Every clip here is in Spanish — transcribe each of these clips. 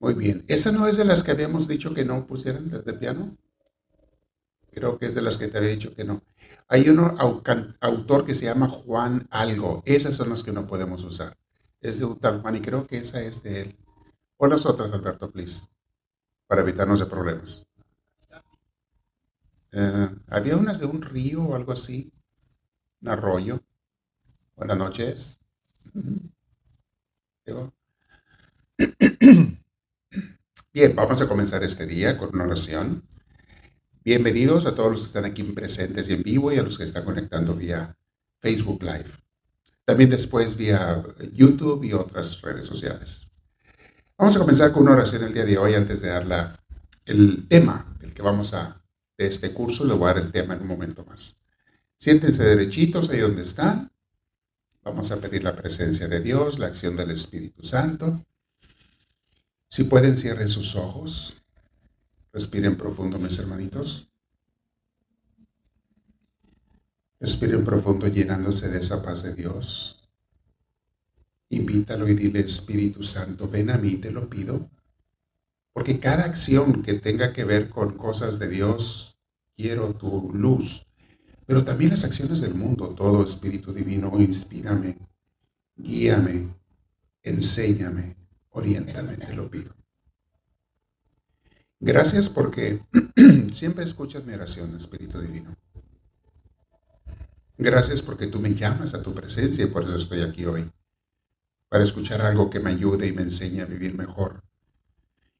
Muy bien. ¿Esa no es de las que habíamos dicho que no pusieran de piano? Creo que es de las que te había dicho que no. Hay un autor que se llama Juan Algo. Esas son las que no podemos usar. Es de un Juan y creo que esa es de él. O las otras, Alberto, please, para evitarnos de problemas. Eh, había unas de un río o algo así, un arroyo. Buenas noches. Bien, vamos a comenzar este día con una oración. Bienvenidos a todos los que están aquí presentes y en vivo y a los que están conectando vía Facebook Live. También después vía YouTube y otras redes sociales. Vamos a comenzar con una oración el día de hoy antes de dar el tema del que vamos a, de este curso. Le voy a dar el tema en un momento más. Siéntense derechitos ahí donde están. Vamos a pedir la presencia de Dios, la acción del Espíritu Santo. Si pueden, cierren sus ojos. Respiren profundo, mis hermanitos. Respiren profundo llenándose de esa paz de Dios. Invítalo y dile, Espíritu Santo, ven a mí, te lo pido. Porque cada acción que tenga que ver con cosas de Dios, quiero tu luz. Pero también las acciones del mundo, todo Espíritu Divino, inspírame, guíame, enséñame, oriéntame, te lo pido. Gracias porque siempre escuchas mi oración, Espíritu Divino. Gracias porque tú me llamas a tu presencia y por eso estoy aquí hoy, para escuchar algo que me ayude y me enseñe a vivir mejor.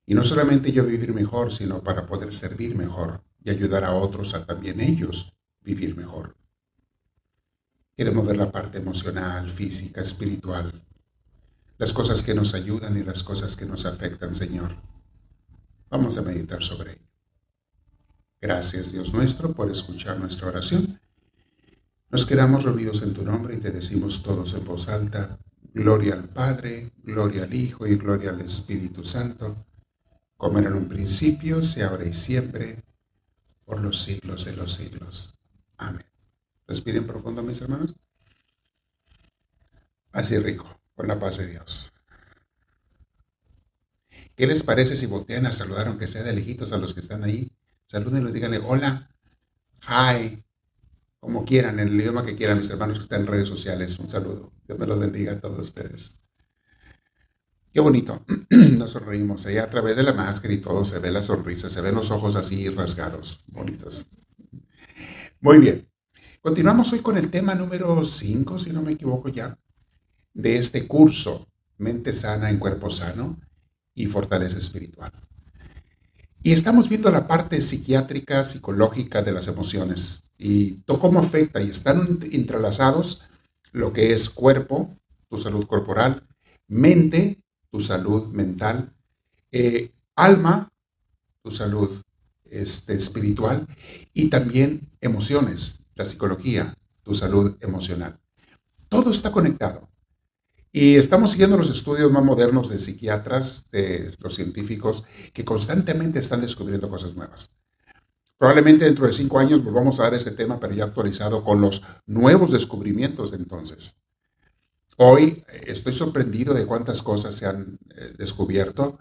Y no solamente yo vivir mejor, sino para poder servir mejor y ayudar a otros a también ellos vivir mejor. Queremos ver la parte emocional, física, espiritual, las cosas que nos ayudan y las cosas que nos afectan, Señor. Vamos a meditar sobre ello. Gracias, Dios nuestro, por escuchar nuestra oración. Nos quedamos reunidos en tu nombre y te decimos todos en voz alta, Gloria al Padre, gloria al Hijo y gloria al Espíritu Santo, como era en un principio, sea ahora y siempre, por los siglos de los siglos. Amén. Respiren profundo, mis hermanos. Así rico, con la paz de Dios. ¿Qué les parece si voltean a saludar, aunque sea de lejitos, a los que están ahí? Salúdenlos, díganle hola, hi, como quieran, en el idioma que quieran, mis hermanos que están en redes sociales. Un saludo. Dios me los bendiga a todos ustedes. Qué bonito. Nos sonreímos. Ahí a través de la máscara y todo se ve la sonrisa, se ven los ojos así rasgados, bonitos. Muy bien. Continuamos hoy con el tema número 5, si no me equivoco ya, de este curso, Mente Sana en Cuerpo Sano y fortaleza espiritual. Y estamos viendo la parte psiquiátrica, psicológica de las emociones y cómo afecta y están entrelazados lo que es cuerpo, tu salud corporal, mente, tu salud mental, eh, alma, tu salud este, espiritual y también emociones, la psicología, tu salud emocional. Todo está conectado. Y estamos siguiendo los estudios más modernos de psiquiatras, de los científicos, que constantemente están descubriendo cosas nuevas. Probablemente dentro de cinco años volvamos a dar este tema, pero ya actualizado con los nuevos descubrimientos de entonces. Hoy eh, estoy sorprendido de cuántas cosas se han eh, descubierto,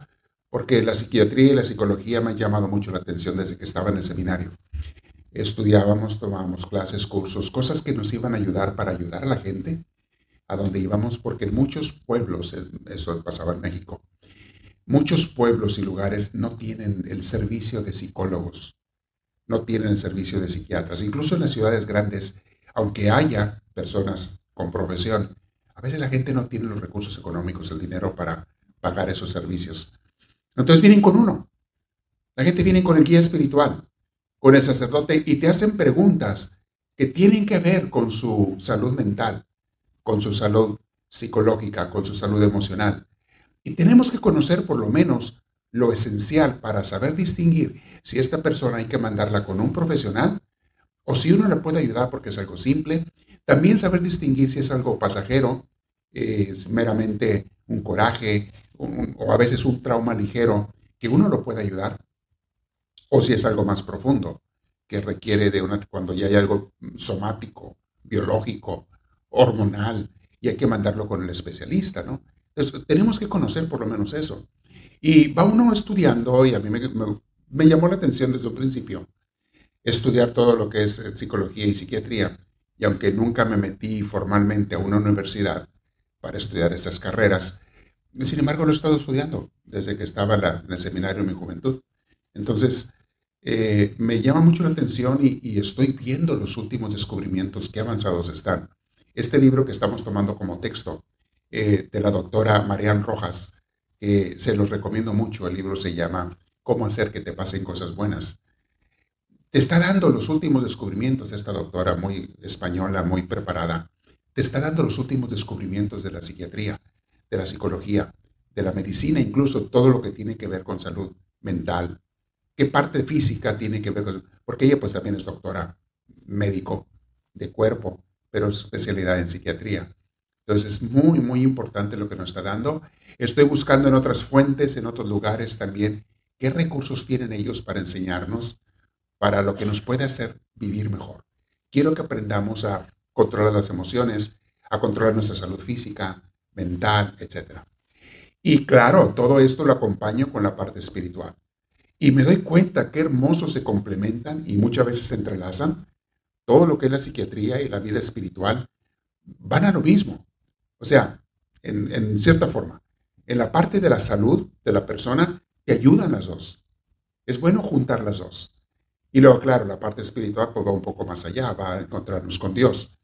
porque la psiquiatría y la psicología me han llamado mucho la atención desde que estaba en el seminario. Estudiábamos, tomábamos clases, cursos, cosas que nos iban a ayudar para ayudar a la gente a donde íbamos, porque en muchos pueblos, eso pasaba en México, muchos pueblos y lugares no tienen el servicio de psicólogos, no tienen el servicio de psiquiatras. Incluso en las ciudades grandes, aunque haya personas con profesión, a veces la gente no tiene los recursos económicos, el dinero para pagar esos servicios. Entonces vienen con uno. La gente viene con el guía espiritual, con el sacerdote y te hacen preguntas que tienen que ver con su salud mental, con su salud psicológica, con su salud emocional. Y tenemos que conocer por lo menos lo esencial para saber distinguir si esta persona hay que mandarla con un profesional o si uno le puede ayudar porque es algo simple. También saber distinguir si es algo pasajero, es meramente un coraje o a veces un trauma ligero que uno lo puede ayudar o si es algo más profundo que requiere de una, cuando ya hay algo somático, biológico, hormonal y hay que mandarlo con el especialista, ¿no? Entonces, tenemos que conocer por lo menos eso. Y va uno estudiando, y a mí me, llamó la atención desde un principio, estudiar todo lo que es eh, psicología y psiquiatría. Y aunque nunca me metí formalmente a una universidad para estudiar estas carreras, sin embargo lo he estado estudiando desde que estaba en el seminario en mi juventud. Entonces, eh, me llama mucho la atención y, estoy viendo los últimos descubrimientos, qué avanzados están. Este libro que estamos tomando como texto eh, de la doctora Marianne Rojas, se los recomiendo mucho, el libro se llama Cómo hacer que te pasen cosas buenas. Te está dando los últimos descubrimientos, esta doctora muy española, muy preparada, te está dando los últimos descubrimientos de la psiquiatría, de la psicología, de la medicina, incluso todo lo que tiene que ver con salud mental, qué parte física tiene que ver con... Porque ella pues también es doctora médico de cuerpo, pero es especialidad en psiquiatría. Entonces es muy, muy importante lo que nos está dando. Estoy buscando en otras fuentes, en otros lugares también, qué recursos tienen ellos para enseñarnos, para lo que nos puede hacer vivir mejor. Quiero que aprendamos a controlar las emociones, a controlar nuestra salud física, mental, etc. Y claro, todo esto lo acompaño con la parte espiritual. Y me doy cuenta qué hermosos se complementan y muchas veces se entrelazan. Todo lo que es la psiquiatría y la vida espiritual van a lo mismo. O sea, en, cierta forma, en la parte de la salud de la persona te ayudan las dos. Es bueno juntar las dos. Y luego, claro, la parte espiritual pues, va un poco más allá, va a encontrarnos con Dios.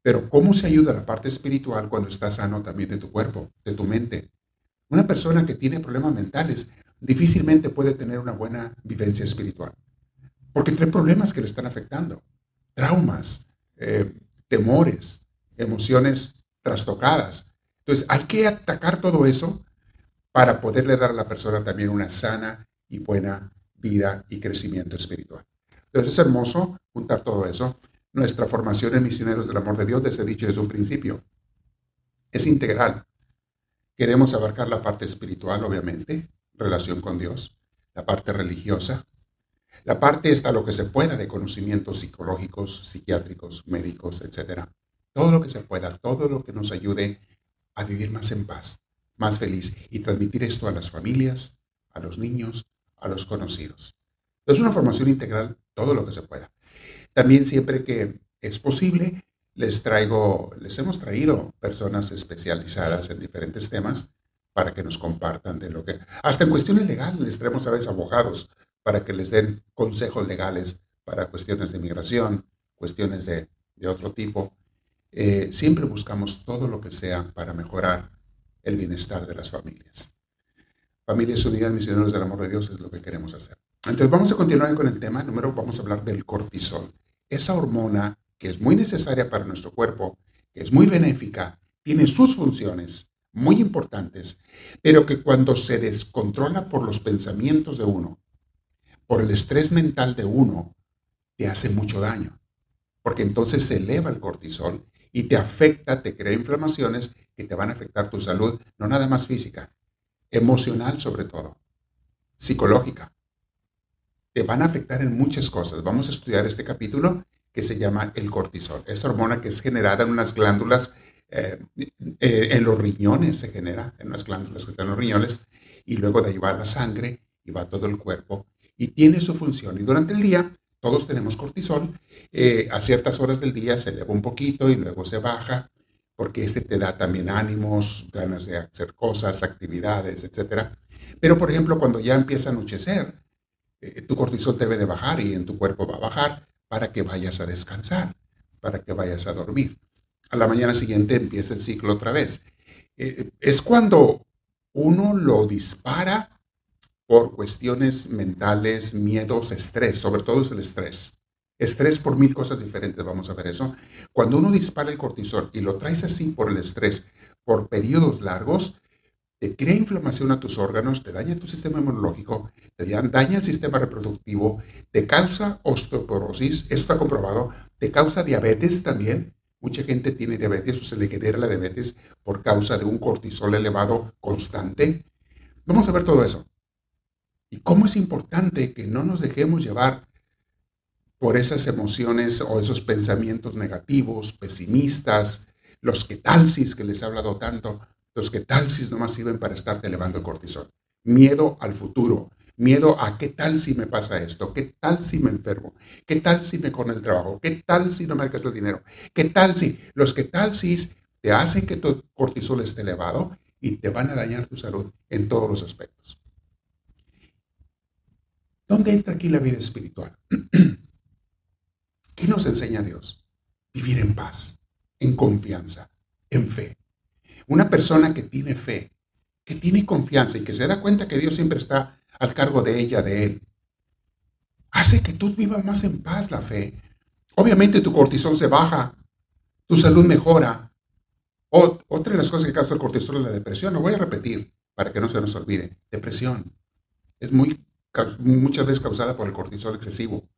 Pero ¿cómo se ayuda la parte espiritual cuando estás sano también de tu cuerpo, de tu mente? Una persona que tiene problemas mentales difícilmente puede tener una buena vivencia espiritual, porque trae problemas que le están afectando, traumas, eh, temores, emociones trastocadas. Entonces hay que atacar todo eso para poderle dar a la persona también una sana y buena vida y crecimiento espiritual. Entonces es hermoso juntar todo eso. Nuestra formación en misioneros del amor de Dios, desde dicho desde un principio, es integral. Queremos abarcar la parte espiritual, obviamente, relación con Dios, la parte religiosa, la parte está lo que se pueda de conocimientos psicológicos, psiquiátricos, médicos, etc. Todo lo que se pueda, todo lo que nos ayude a vivir más en paz, más feliz y transmitir esto a las familias, a los niños, a los conocidos. Es una formación integral, todo lo que se pueda. También siempre que es posible, les traigo, les hemos traído personas especializadas en diferentes temas para que nos compartan de lo que... Hasta en cuestiones legales les traemos a veces abogados para que les den consejos legales para cuestiones de migración, cuestiones de, otro tipo. Eh, siempre buscamos todo lo que sea para mejorar el bienestar de las familias. Familias Unidas Misioneros del Amor de Dios es lo que queremos hacer. Entonces vamos a continuar con el tema número, vamos a hablar del cortisol. Esa hormona que es muy necesaria para nuestro cuerpo, que es muy benéfica, tiene sus funciones muy importantes, pero que cuando se descontrola por los pensamientos de uno, por el estrés mental de uno, te hace mucho daño, porque entonces se eleva el cortisol y te afecta, te crea inflamaciones que te van a afectar tu salud, no nada más física, emocional sobre todo, psicológica. Te van a afectar en muchas cosas. Vamos a estudiar este capítulo que se llama el cortisol. Esa hormona que es generada en unas glándulas eh, eh, en los riñones se genera, en las glándulas que están en los riñones, y luego de ahí va la sangre y va todo el cuerpo y tiene su función. Y durante el día todos tenemos cortisol, eh, a ciertas horas del día se eleva un poquito y luego se baja, porque este te da también ánimos, ganas de hacer cosas, actividades, etc. Pero, por ejemplo, cuando ya empieza a anochecer, tu cortisol debe de bajar y en tu cuerpo va a bajar para que vayas a descansar, para que vayas a dormir a la mañana siguiente empieza el ciclo otra vez. Eh, es cuando uno lo dispara por cuestiones mentales, miedos, estrés, sobre todo es el estrés. Estrés por mil cosas diferentes, vamos a ver eso. Cuando uno dispara el cortisol y lo traes así por el estrés por periodos largos, te crea inflamación a tus órganos, te daña tu sistema inmunológico, te daña el sistema reproductivo, te causa osteoporosis, esto está comprobado, te causa diabetes también, Mucha gente tiene diabetes o se le genera la diabetes por causa de un cortisol elevado constante. Vamos a ver todo eso. Y cómo es importante que no nos dejemos llevar por esas emociones o esos pensamientos negativos, pesimistas, los que talsis que les he hablado tanto, los que talsis nomás sirven para estarte elevando el cortisol. miedo al futuro, miedo a qué tal si me pasa esto, qué tal si me enfermo, qué tal si me corre el trabajo, qué tal si no me alcanza el dinero, qué tal si, los que tal si te hacen que tu cortisol esté elevado y te van a dañar tu salud en todos los aspectos. ¿Dónde entra aquí la vida espiritual? ¿Qué nos enseña Dios? Vivir en paz, en confianza, en fe. Una persona que tiene fe, que tiene confianza y que se da cuenta que Dios siempre está al cargo de ella, de él, hace que tú vivas más en paz la fe. Obviamente tu cortisol se baja, tu salud mejora. otra de las cosas que causa el cortisol es la depresión. Lo voy a repetir para que no se nos olvide. Depresión es muy, muchas veces causada por el cortisol excesivo.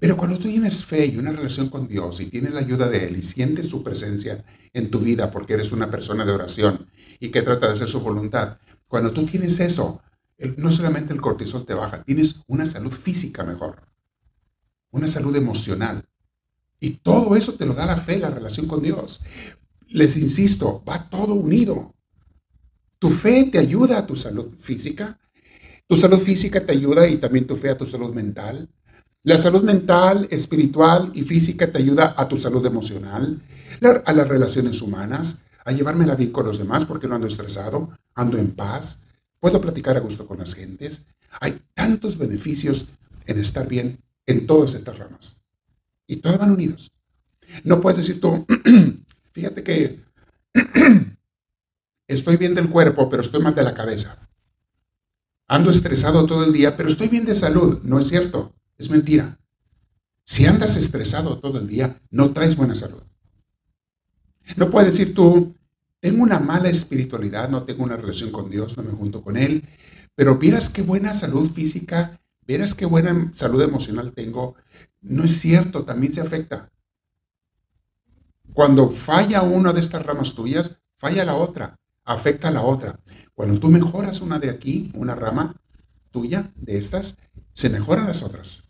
Pero cuando tú tienes fe y una relación con Dios y tienes la ayuda de Él y sientes su presencia en tu vida porque eres una persona de oración y que trata de hacer su voluntad, cuando tú tienes eso, no solamente el cortisol te baja, tienes una salud física mejor, una salud emocional. Y todo eso te lo da la fe, la relación con Dios. Les insisto, va todo unido. Tu fe te ayuda a tu salud física, tu salud física te ayuda y también tu fe a tu salud mental. La salud mental, espiritual y física te ayuda a tu salud emocional, a las relaciones humanas, a llevármela bien con los demás porque no ando estresado, ando en paz, puedo platicar a gusto con las gentes. Hay tantos beneficios en estar bien en todas estas ramas. Y todas van unidos. No puedes decir tú, fíjate que estoy bien del cuerpo, pero estoy mal de la cabeza. Ando estresado todo el día, pero estoy bien de salud. No es cierto, es mentira. Si andas estresado todo el día, no traes buena salud. No puedes decir tú, tengo una mala espiritualidad, no tengo una relación con Dios, no me junto con Él, pero vieras qué buena salud física, vieras qué buena salud emocional tengo. No es cierto, también se afecta. Cuando falla una de estas ramas tuyas, falla la otra, afecta a la otra. Cuando tú mejoras una de aquí, una rama tuya, de estas, se mejoran las otras.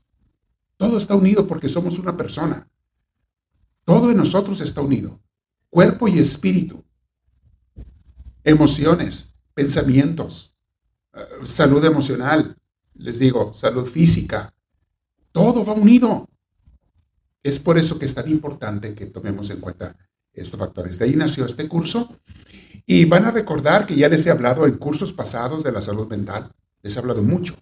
Todo está unido porque somos una persona. Todo en nosotros está unido, cuerpo y espíritu emociones, pensamientos, eh, salud emocional, les digo, salud física, todo va unido. Es por eso que es tan importante que tomemos en cuenta estos factores. De ahí nació este curso y van a recordar que ya les he hablado en cursos pasados de la salud mental, les he hablado mucho,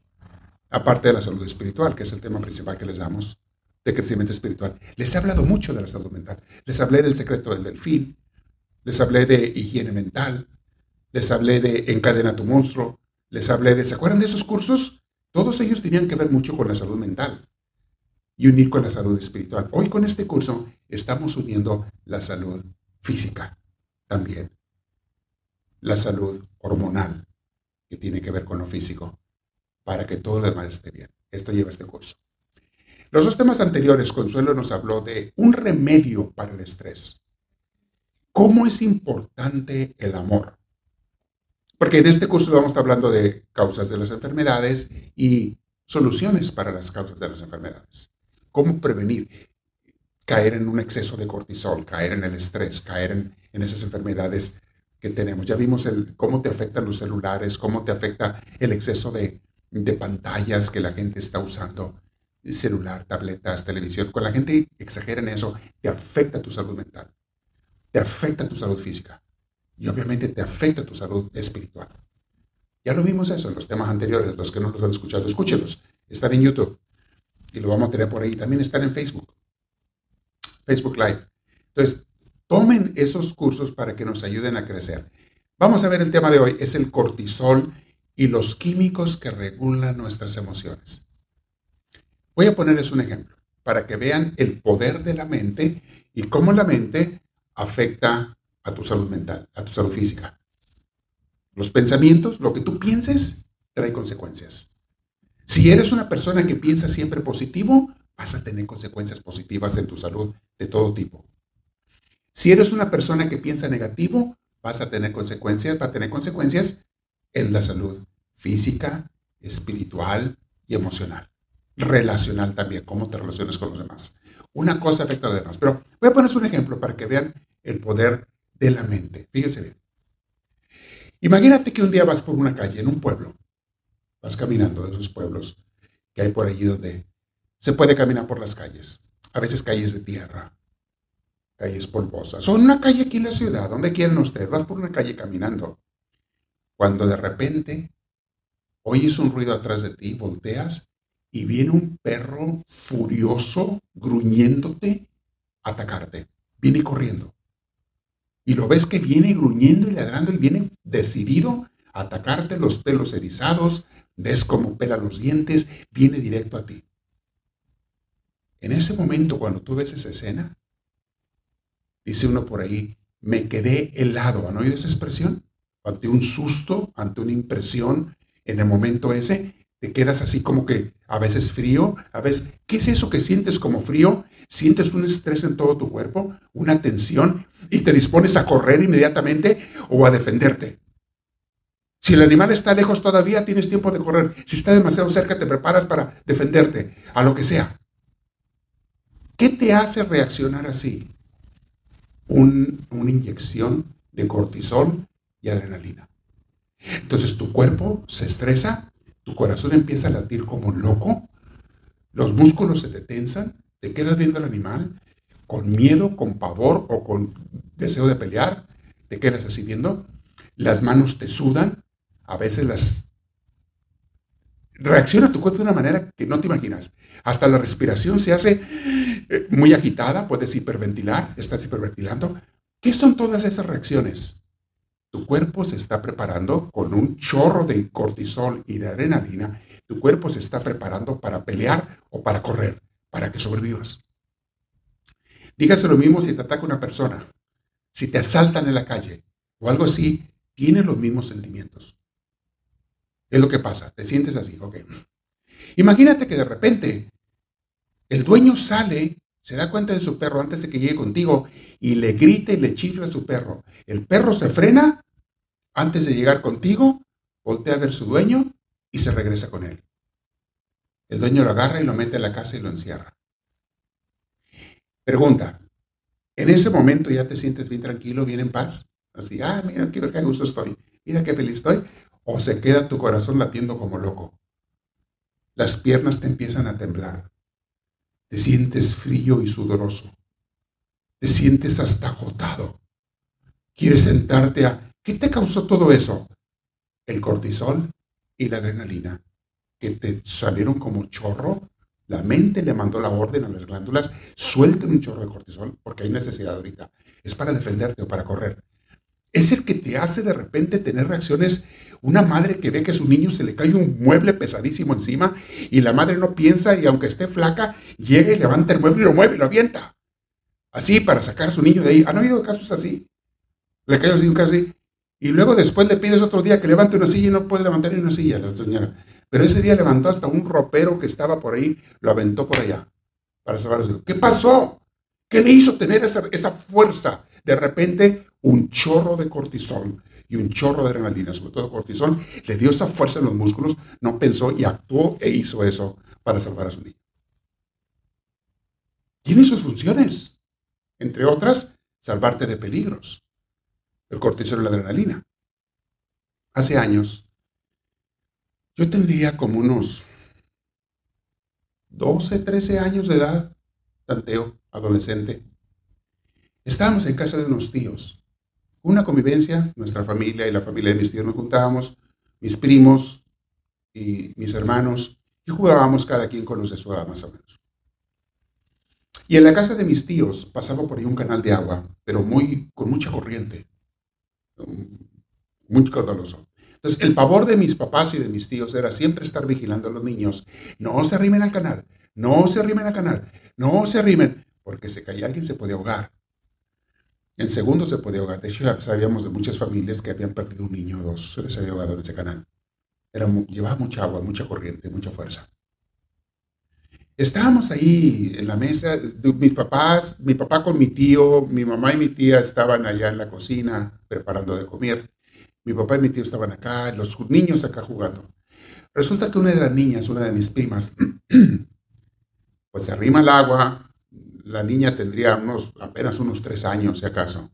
aparte de la salud espiritual, que es el tema principal que les damos de crecimiento espiritual. Les he hablado mucho de la salud mental. Les hablé del secreto del delfín, les hablé de higiene mental, les hablé de Encadena tu monstruo, les hablé de, ¿se acuerdan de esos cursos? Todos ellos tenían que ver mucho con la salud mental y unir con la salud espiritual. Hoy con este curso estamos uniendo la salud física también, la salud hormonal, que tiene que ver con lo físico, para que todo lo demás esté bien. Esto lleva este curso. Los dos temas anteriores, Consuelo nos habló de un remedio para el estrés. ¿Cómo es importante el amor? Porque en este curso vamos a estar hablando de causas de las enfermedades y soluciones para las causas de las enfermedades. Cómo prevenir caer en un exceso de cortisol, caer en el estrés, caer en, esas enfermedades tenemos. Ya vimos el, cómo te afectan los celulares, cómo te afecta el exceso de, de pantallas que la gente está usando, celular, tabletas, televisión. Cuando la gente exagera en eso, te afecta tu salud mental, te afecta tu salud física y obviamente te afecta tu salud espiritual. Ya lo vimos eso en los temas anteriores, los que no los han escuchado, escúchelos. Están en YouTube y lo vamos a tener por ahí. También están en Facebook, Facebook Live. Entonces, tomen esos cursos para que nos ayuden a crecer. Vamos a ver el tema de hoy, es el cortisol y los químicos que regulan nuestras emociones. Voy a ponerles un ejemplo para que vean el poder de la mente y cómo la mente afecta a tu salud mental, a tu salud física. Los pensamientos, lo que tú pienses, trae consecuencias. Si eres una persona que piensa siempre positivo, vas a tener consecuencias positivas en tu salud de todo tipo. Si eres una persona que piensa negativo, vas a tener consecuencias, va a tener consecuencias en la salud física, espiritual y emocional. Relacional también, cómo te relacionas con los demás. Una cosa afecta a los demás. Pero voy a ponerles un ejemplo para que vean el poder de la mente. Fíjense bien. Imagínate que un día vas por una calle en un pueblo Vas caminando de esos pueblos que hay por allí donde se puede caminar por las calles. A veces calles de tierra, calles polvosas. O una calle aquí en la ciudad, donde quieren ustedes. Vas por una calle caminando. Cuando de repente oyes un ruido atrás de ti, volteas y viene un perro furioso, gruñéndote, a atacarte. Viene corriendo. Y lo ves que viene gruñendo y ladrando y viene decidido a atacarte los pelos erizados, ves cómo pela los dientes, viene directo a ti. En ese momento, cuando tú ves esa escena, dice uno por ahí, me quedé helado. ¿Han oído esa expresión? Ante un susto, ante una impresión, en el momento ese, te quedas así como que a veces frío, a veces, ¿qué es eso que sientes como frío? Sientes un estrés en todo tu cuerpo, una tensión, y te dispones a correr inmediatamente o a defenderte. Si el animal está lejos todavía, tienes tiempo de correr. Si está demasiado cerca, te preparas para defenderte, a lo que sea. ¿Qué te hace reaccionar así? Una inyección de cortisol y adrenalina. Entonces tu cuerpo se estresa, tu corazón empieza a latir como loco, los músculos se te tensan, te quedas viendo al animal con miedo, con pavor o con deseo de pelear, te quedas así viendo, las manos te sudan, a veces las reacciona tu cuerpo de una manera que no te imaginas. Hasta la respiración se hace eh, muy agitada, puedes hiperventilar, estás hiperventilando. ¿Qué son todas esas reacciones? Tu cuerpo se está preparando con un chorro de cortisol y de adrenalina. Tu cuerpo se está preparando para pelear o para correr, para que sobrevivas. Dígase lo mismo si te ataca una persona, si te asaltan en la calle o algo así, tienes los mismos sentimientos. Es lo que pasa, te sientes así, ok. Imagínate que de repente el dueño sale, se da cuenta de su perro antes de que llegue contigo y le grita y le chifla a su perro. El perro se frena antes de llegar contigo, voltea a ver a su dueño y se regresa con él. El dueño lo agarra y lo mete en la casa y lo encierra. Pregunta, ¿en ese momento ya te sientes bien tranquilo, bien en paz? Así, ah, mira, qué gusto estoy, mira qué feliz estoy o se queda tu corazón latiendo como loco. Las piernas te empiezan a temblar. Te sientes frío y sudoroso. Te sientes hasta agotado. Quieres sentarte a... ¿Qué te causó todo eso? El cortisol y la adrenalina, que te salieron como chorro. La mente le mandó la orden a las glándulas, suelten un chorro de cortisol, porque hay necesidad ahorita. Es para defenderte o para correr es el que te hace de repente tener reacciones. Una madre que ve que a su niño se le cae un mueble pesadísimo encima y la madre no piensa y aunque esté flaca, llega y levanta el mueble y lo mueve y lo avienta. Así para sacar a su niño de ahí. ¿Han habido casos así? Le cae así un caso así. Y luego después le pides otro día que levante una silla y no puede levantar ni una silla la señora. Pero ese día levantó hasta un ropero que estaba por ahí, lo aventó por allá para salvar a su hijo. ¿Qué pasó? ¿Qué le hizo tener esa, fuerza? De repente un chorro de cortisol y un chorro de adrenalina, sobre todo cortisol, le dio esa fuerza en los músculos, no pensó y actuó e hizo eso para salvar a su niño. Tiene sus funciones, entre otras, salvarte de peligros. El cortisol y la adrenalina. Hace años, yo tendría como unos 12, 13 años de edad, tanteo, adolescente. Estábamos en casa de unos tíos una convivencia, nuestra familia y la familia de mis tíos nos juntábamos, mis primos y mis hermanos, y jugábamos cada quien con los de su edad más o menos. Y en la casa de mis tíos pasaba por ahí un canal de agua, pero muy, con mucha corriente, muy caudaloso. Entonces, el pavor de mis papás y de mis tíos era siempre estar vigilando a los niños. No se arrimen al canal, no se arrimen al canal, no se arrimen, porque si caía alguien se podía ahogar. En segundo se podía ahogar. De hecho, sabíamos de muchas familias que habían perdido un niño o dos, se había ahogado en ese canal. Era, llevaba mucha agua, mucha corriente, mucha fuerza. Estábamos ahí en la mesa, mis papás, mi papá con mi tío, mi mamá y mi tía estaban allá en la cocina preparando de comer. Mi papá y mi tío estaban acá, los niños acá jugando. Resulta que una de las niñas, una de mis primas, pues se arrima al agua, la niña tendría unos, apenas unos tres años, si acaso.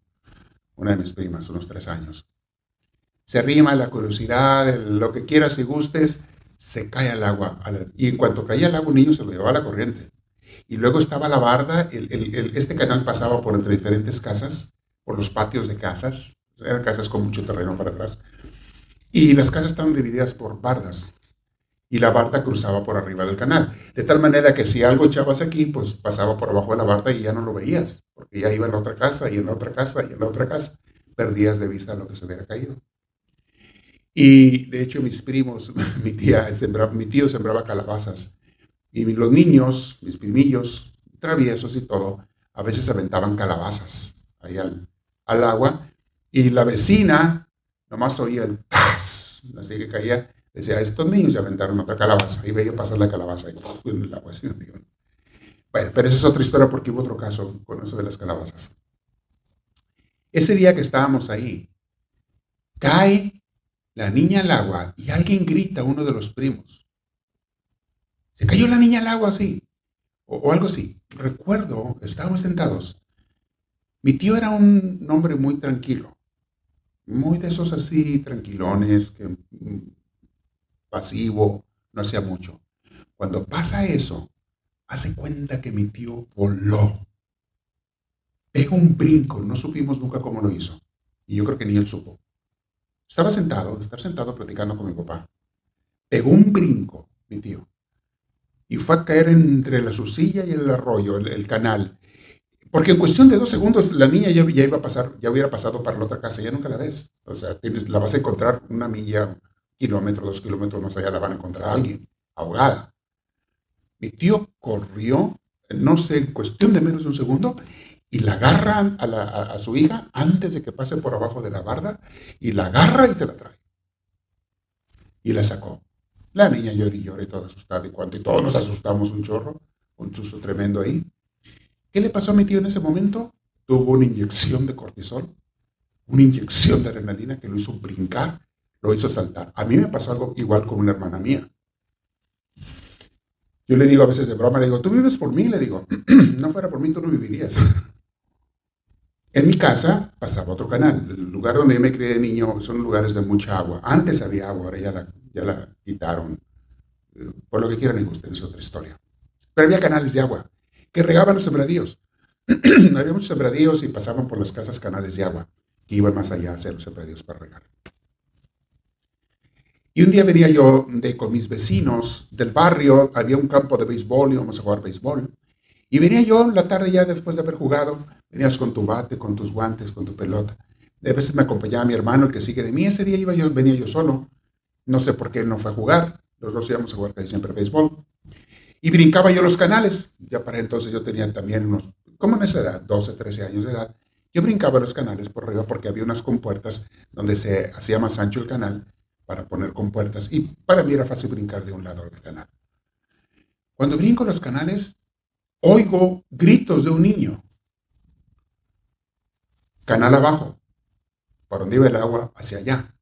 Una de mis primas, unos tres años. Se rima la curiosidad, lo que quieras y gustes, se cae al agua. y en cuanto caía al agua, un niño se lo llevaba la corriente. Y luego estaba la barda, este canal pasaba por entre diferentes casas, por los patios de casas, eran casas con mucho terreno para atrás. Y las casas estaban divididas por bardas. Y la barda cruzaba por arriba del canal. De tal manera que si algo echabas aquí, pues pasaba por abajo de la barda y ya no lo veías. Porque ya iba en otra casa, y en otra casa, y en otra casa. Perdías de vista lo que se hubiera caído. Y de hecho mis primos, mi, tía sembraba, mi tío sembraba calabazas. Y los niños, mis primillos, traviesos y todo, a veces aventaban calabazas ahí al, agua. Y la vecina nomás oía el ¡paz! Así que caía. Decía, estos niños ya aventaron otra calabaza. Y veía pasar la calabaza y en el agua. Bueno, pero esa es otra historia porque hubo otro caso con eso de las calabazas. Ese día que estábamos ahí, cae la niña al agua y alguien grita, uno de los primos. Se cayó la niña al agua así, o, algo así. Recuerdo, estábamos sentados. Mi tío era un hombre muy tranquilo, muy de esos así tranquilones, que mm, pasivo, no hacía mucho. Cuando pasa eso, hace cuenta que mi tío voló. Pega un brinco, no supimos nunca cómo lo hizo. Y yo creo que ni él supo. Estaba sentado, estaba sentado platicando con mi papá. Pegó un brinco, mi tío, y fue a caer entre la silla y el arroyo, el, canal. Porque en cuestión de dos segundos la niña ya, ya, iba a pasar, ya hubiera pasado para la otra casa, ya nunca la ves. O sea, la vas a encontrar una milla, kilómetro, dos kilómetros más allá, la van a encontrar a alguien, ahogada. Mi tío corrió, no sé, cuestión de menos de un segundo, y la agarra a, su hija antes de que pase por abajo de la barda y la agarra y se la trae. Y la sacó. La niña llora y llora y toda asustada y cuanto, y todos nos asustamos un chorro, un susto tremendo ahí. ¿Qué le pasó a mi tío en ese momento? Tuvo una inyección de cortisol, una inyección de adrenalina que lo hizo brincar, lo hizo saltar. A mí me pasó algo igual con una hermana mía. Yo le digo a veces de broma, le digo, tú vives por mí, le digo, no fuera por mí tú no vivirías. En mi casa pasaba otro canal. El lugar donde yo me crié de niño son lugares de mucha agua. Antes había agua, ahora ya la, ya la quitaron. Por lo que quieran y gusten, es otra historia. Pero había canales de agua que regaban los sembradíos. había muchos sembradíos y pasaban por las casas canales de agua que iban más allá a hacer los sembradíos para regar. Y un día venía yo de, con mis vecinos del barrio, había un campo de béisbol, íbamos a jugar béisbol. Y venía yo la tarde ya después de haber jugado, venías con tu bate, con tus guantes, con tu pelota. De veces me acompañaba mi hermano, el que sigue de mí. Ese día iba yo, venía yo solo. No sé por qué no fue a jugar. Los dos íbamos a jugar casi siempre béisbol. Y brincaba yo los canales. Ya para entonces yo tenía también unos, como en esa edad, 12, 13 años de edad. Yo brincaba los canales por arriba porque había unas compuertas donde se hacía más ancho el canal para poner compuertas. Y para mí era fácil brincar de un lado del canal. Cuando brinco los canales, Oigo gritos de un niño. Canal abajo, por donde iba el agua, hacia allá.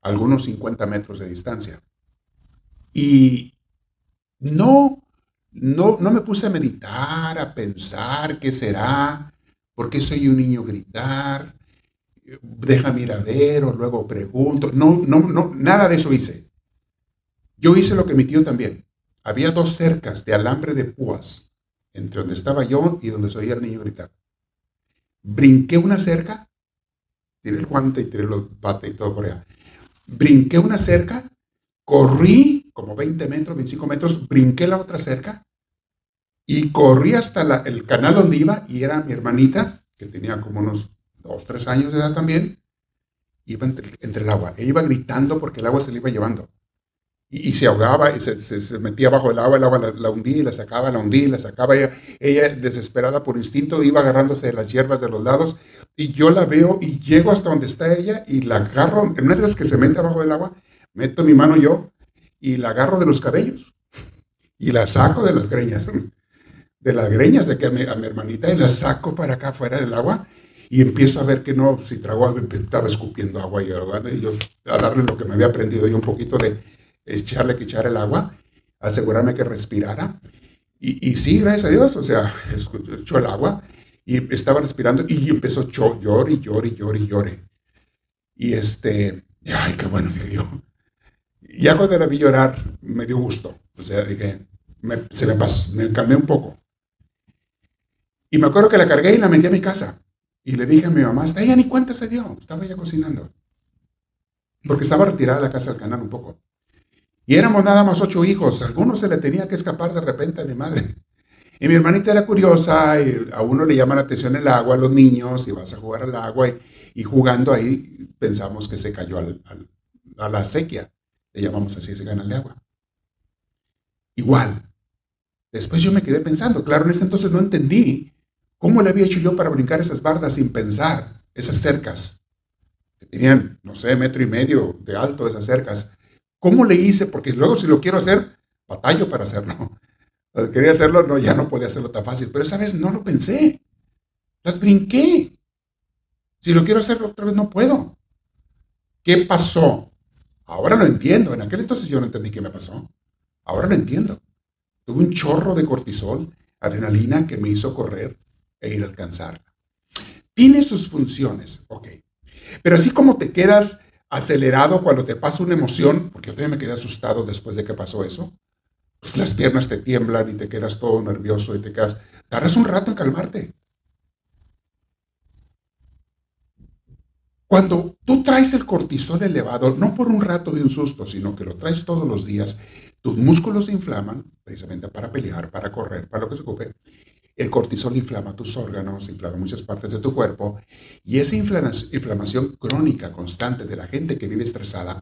Algunos 50 metros de distancia. Y no, no, no me puse a meditar, a pensar qué será, por qué soy un niño gritar, déjame ir a ver o luego pregunto. No, no, no, nada de eso hice. Yo hice lo que mi tío también. Había dos cercas de alambre de púas entre donde estaba yo y donde se oía el niño gritar. Brinqué una cerca, tiré el guante y tiré los bates y todo por allá. Brinqué una cerca, corrí como 20 metros, 25 metros, brinqué la otra cerca y corrí hasta el canal donde iba y era mi hermanita, que tenía como unos 2, 3 años de edad también, iba entre, el agua. E iba gritando porque el agua se le iba llevando y, se ahogaba y se, metía bajo el agua, el agua la, hundía y la sacaba, la hundía y la sacaba. Ella, ella, desesperada por instinto, iba agarrándose de las hierbas de los lados y yo la veo y llego hasta donde está ella y la agarro, en una de las que se mete abajo del agua, meto mi mano yo y la agarro de los cabellos y la saco de las greñas, de las greñas de que a mi, a mi hermanita y la saco para acá fuera del agua y empiezo a ver que no, si tragó estaba escupiendo agua y y yo a darle lo que me había aprendido yo un poquito de echarle que echar el agua, asegurarme que respirara. Y, y sí, gracias a Dios, o sea, echó el agua y estaba respirando y empezó llorar y llorar y llorar y llorar. Y este, ay, qué bueno, dije yo. ya cuando la vi llorar, me dio gusto. O sea, dije, se me pasó, me cambié un poco. Y me acuerdo que la cargué y la metí a mi casa. Y le dije a mi mamá, hasta ella ni cuenta se dio, estaba ella cocinando. Porque estaba retirada de la casa del canal un poco. Y éramos nada más ocho hijos. Algunos se le tenía que escapar de repente a mi madre. Y mi hermanita era curiosa y a uno le llama la atención el agua, a los niños, y vas a jugar al agua. Y, jugando ahí pensamos que se cayó a la sequía. Le llamamos así ese canal de agua. Igual. Después yo me quedé pensando, claro, en ese entonces no entendí cómo le había hecho yo para brincar esas bardas sin pensar, esas cercas, que tenían, no sé, metro y medio de alto esas cercas. ¿Cómo le hice? Porque luego si lo quiero hacer, batallo para hacerlo. Quería hacerlo, no, ya no podía hacerlo tan fácil, pero esa vez no lo pensé. Las brinqué. Si lo quiero hacer otra vez, no puedo. ¿Qué pasó? Ahora lo entiendo. En aquel entonces yo no entendí qué me pasó. Ahora lo entiendo. Tuve un chorro de cortisol, adrenalina que me hizo correr e ir a alcanzarla. Tiene sus funciones, ok. Pero así como te quedas acelerado cuando te pasa una emoción, porque yo también me quedé asustado después de que pasó eso, pues las piernas te tiemblan y te quedas todo nervioso y te quedas, tardas un rato en calmarte. Cuando tú traes el cortisol elevado, no por un rato de un susto, sino que lo traes todos los días, tus músculos se inflaman, precisamente para pelear, para correr, para lo que se ocupe. El cortisol inflama tus órganos, inflama muchas partes de tu cuerpo, y esa inflamación crónica constante de la gente que vive estresada,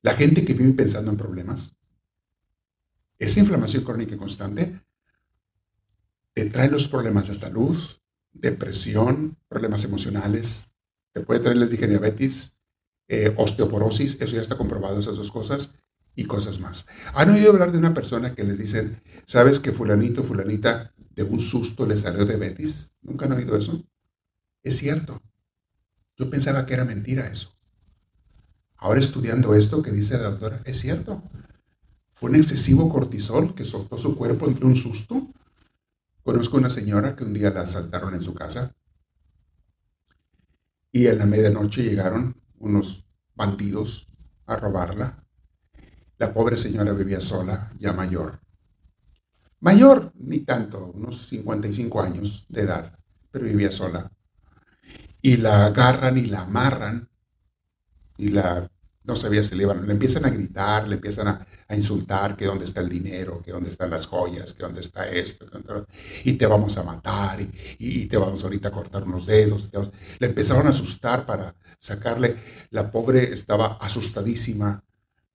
la gente que vive pensando en problemas, esa inflamación crónica constante te trae los problemas de salud, depresión, problemas emocionales, te puede traer, les dije, diabetes, eh, osteoporosis, eso ya está comprobado, esas dos cosas, y cosas más. ¿Han oído hablar de una persona que les dicen, sabes que fulanito, fulanita, de un susto le salió diabetes? ¿Nunca han oído eso? Es cierto. Yo pensaba que era mentira eso. Ahora estudiando esto que dice la doctora, es cierto. Fue un excesivo cortisol que soltó su cuerpo entre un susto. Conozco una señora que un día la asaltaron en su casa y en la medianoche llegaron unos bandidos a robarla. La pobre señora vivía sola, ya mayor. Mayor, ni tanto, unos 55 años de edad, pero vivía sola. Y la agarran y la amarran y la no sabía si le iban, le empiezan a gritar, le empiezan a, insultar que dónde está el dinero, que dónde están las joyas, que dónde está esto, y te vamos a matar, y, te vamos ahorita a cortar unos dedos. Le empezaron a asustar para sacarle, la pobre estaba asustadísima,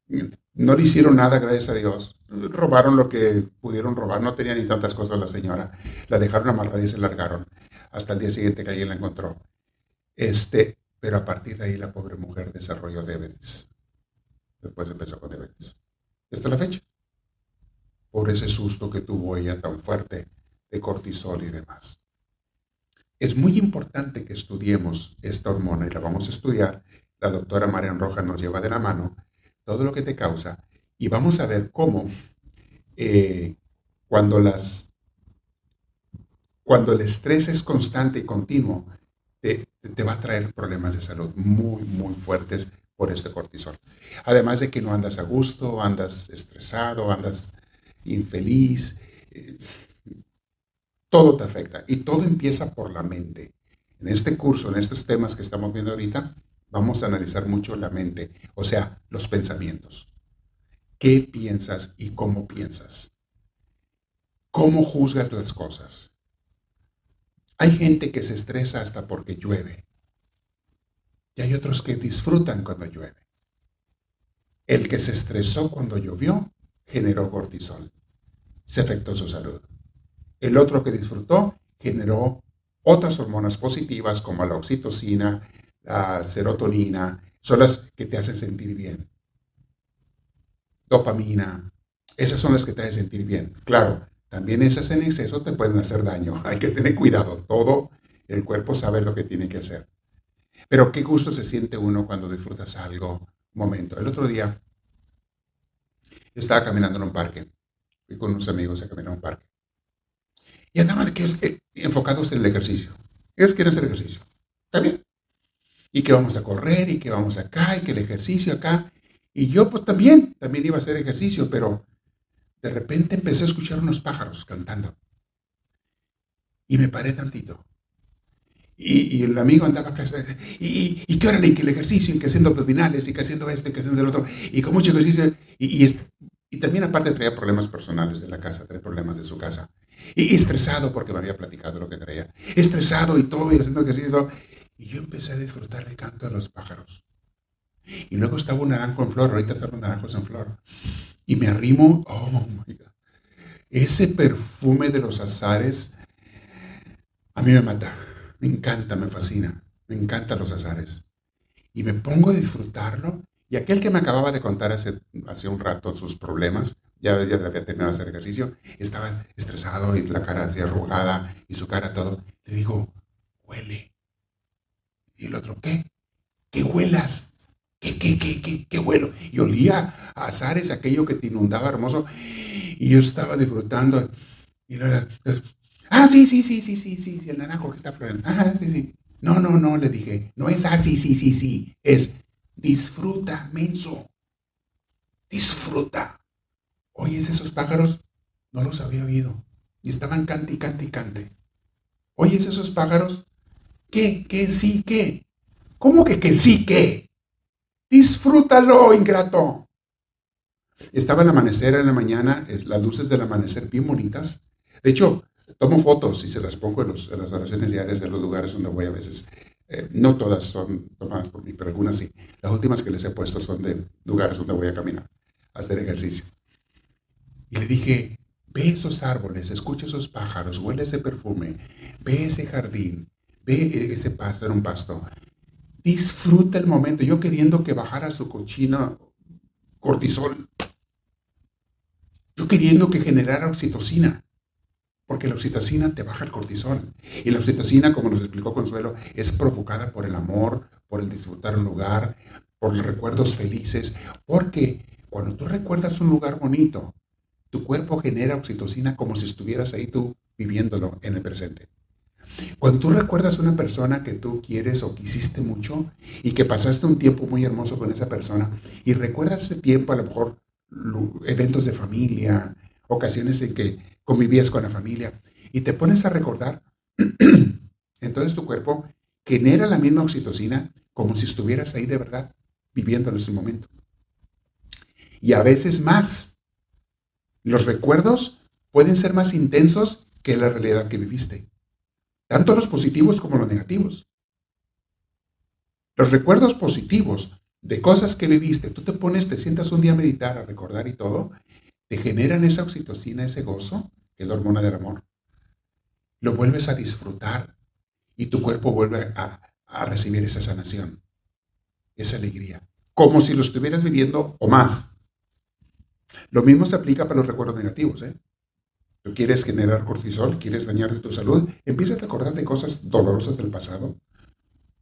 no le hicieron nada, gracias a Dios. Robaron lo que pudieron robar, no tenía ni tantas cosas la señora. La dejaron amarrada y se largaron hasta el día siguiente que alguien la encontró. Este, pero a partir de ahí la pobre mujer desarrolló diabetes. Después empezó con diabetes. Es la fecha. Por ese susto que tuvo ella tan fuerte de cortisol y demás. Es muy importante que estudiemos esta hormona y la vamos a estudiar. La doctora Marian Rojas nos lleva de la mano todo lo que te causa y vamos a ver cómo eh, cuando las cuando el estrés es constante y continuo, te, va a traer problemas de salud muy, muy fuertes por este cortisol. Además de que no andas a gusto, andas estresado, andas infeliz, eh, todo te afecta y todo empieza por la mente. En este curso, en estos temas que estamos viendo ahorita, vamos a analizar mucho la mente, o sea, los pensamientos. ¿Qué piensas y cómo piensas? ¿Cómo juzgas las cosas? Hay gente que se estresa hasta porque llueve. Y hay otros que disfrutan cuando llueve. El que se estresó cuando llovió generó cortisol. Se afectó su salud. El otro que disfrutó generó otras hormonas positivas como la oxitocina, la serotonina, son las que te hacen sentir bien. Dopamina, esas son las que te hacen sentir bien. Claro, también esas en exceso te pueden hacer daño. Hay que tener cuidado. Todo el cuerpo sabe lo que tiene que hacer. Pero qué gusto se siente uno cuando disfrutas algo, momento. El otro día estaba caminando en un parque. Fui con unos amigos a caminar en un parque. Y andaban enfocados en el ejercicio. Ellos quieren hacer ejercicio. Está bien. Y que vamos a correr y que vamos acá y que el ejercicio acá. Y yo pues también, también iba a hacer ejercicio, pero de repente empecé a escuchar unos pájaros cantando. Y me paré tantito. Y, el amigo andaba acá, y, y que órale, que el ejercicio, y que haciendo abdominales, y que haciendo esto, y que haciendo el otro, y con mucho ejercicio. Y, y, también aparte traía problemas personales de la casa, traía problemas de su casa. Y, estresado porque me había platicado lo que traía. Estresado y todo, y haciendo ejercicio y todo. Y yo empecé a disfrutar el canto de los pájaros. Y luego estaba un naranjo en flor, ahorita están los naranjos en flor. Y me arrimo, oh my God. Ese perfume de los azares a mí me mata. Me encanta, me fascina. Me encantan los azares. Y me pongo a disfrutarlo. Y aquel que me acababa de contar hace, hace un rato sus problemas, ya, ya había terminado de hacer ejercicio, estaba estresado y la cara así arrugada y su cara todo. Le digo, huele. Y el otro, ¿qué? ¿Qué huelas? ¿Qué, qué, qué, qué, qué huelo? Y olía a azares, aquello que te inundaba hermoso. Y yo estaba disfrutando. Y luego, Ah, sí, sí, sí, sí, sí, sí, sí, el naranjo que está florando. Ah, sí, sí. No, no, no, le dije. No es así, sí, sí, sí. Es disfruta, menso. Disfruta. Oyes esos pájaros, no los había oído. Y estaban cante y cante y cante. Oyes esos pájaros, ¿qué? ¿Qué? Sí, ¿qué? ¿Cómo que que sí, qué? Disfrútalo, ingrato. Estaba el amanecer en la mañana, es, las luces del amanecer bien bonitas. De hecho, tomo fotos y se las pongo en, las oraciones diarias de los lugares donde voy a veces. Eh, no todas son tomadas por mí, pero algunas sí. Las últimas que les he puesto son de lugares donde voy a caminar, a hacer ejercicio. Y le dije, ve esos árboles, escucha esos pájaros, huele ese perfume, ve ese jardín, ve ese pasto, en un pasto. Disfruta el momento. Yo queriendo que bajara su cochina cortisol. Yo queriendo que generara oxitocina. Porque la oxitocina te baja el cortisol. Y la oxitocina, como nos explicó Consuelo, es provocada por el amor, por el disfrutar un lugar, por los recuerdos felices. Porque cuando tú recuerdas un lugar bonito, tu cuerpo genera oxitocina como si estuvieras ahí tú viviéndolo en el presente. Cuando tú recuerdas una persona que tú quieres o quisiste mucho y que pasaste un tiempo muy hermoso con esa persona y recuerdas ese tiempo, a lo mejor eventos de familia, ocasiones en que convivías con la familia y te pones a recordar, entonces tu cuerpo genera la misma oxitocina como si estuvieras ahí de verdad viviendo en ese momento. Y a veces más. Los recuerdos pueden ser más intensos que la realidad que viviste, tanto los positivos como los negativos. Los recuerdos positivos de cosas que viviste, tú te pones, te sientas un día a meditar, a recordar y todo, te generan esa oxitocina, ese gozo, que es la hormona del amor. Lo vuelves a disfrutar y tu cuerpo vuelve a, recibir esa sanación, esa alegría, como si lo estuvieras viviendo o más. Lo mismo se aplica para los recuerdos negativos. ¿eh? Quieres generar cortisol, quieres dañar tu salud, empieza a acordar de cosas dolorosas del pasado,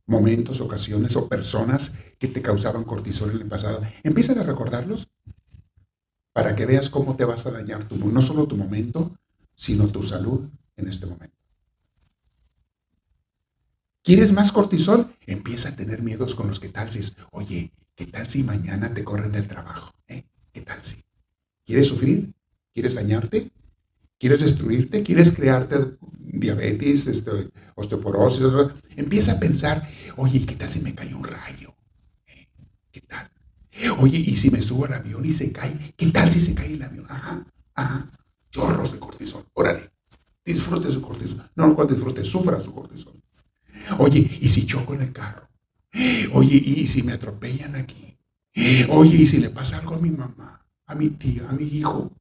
momentos, ocasiones o personas que te causaban cortisol en el pasado. Empieza a recordarlos para que veas cómo te vas a dañar tu, no solo tu momento, sino tu salud en este momento. ¿Quieres más cortisol? Empieza a tener miedos con los que tal si oye, ¿qué tal si mañana te corren del trabajo? ¿Eh? ¿Qué tal si? ¿Quieres sufrir? ¿Quieres dañarte? ¿Quieres destruirte? ¿Quieres crearte diabetes, este, osteoporosis? Empieza a pensar, oye, ¿qué tal si me cae un rayo? ¿Eh? ¿Qué tal? Oye, ¿y si me subo al avión y se cae? ¿Qué tal si se cae el avión? Ajá, ajá. Chorros de cortisol. Órale. Disfrute su cortisol. No, cual disfrute, sufra su cortisol. Oye, ¿y si choco en el carro? Oye, ¿y si me atropellan aquí? Oye, ¿y si le pasa algo a mi mamá, a mi tía, a mi hijo?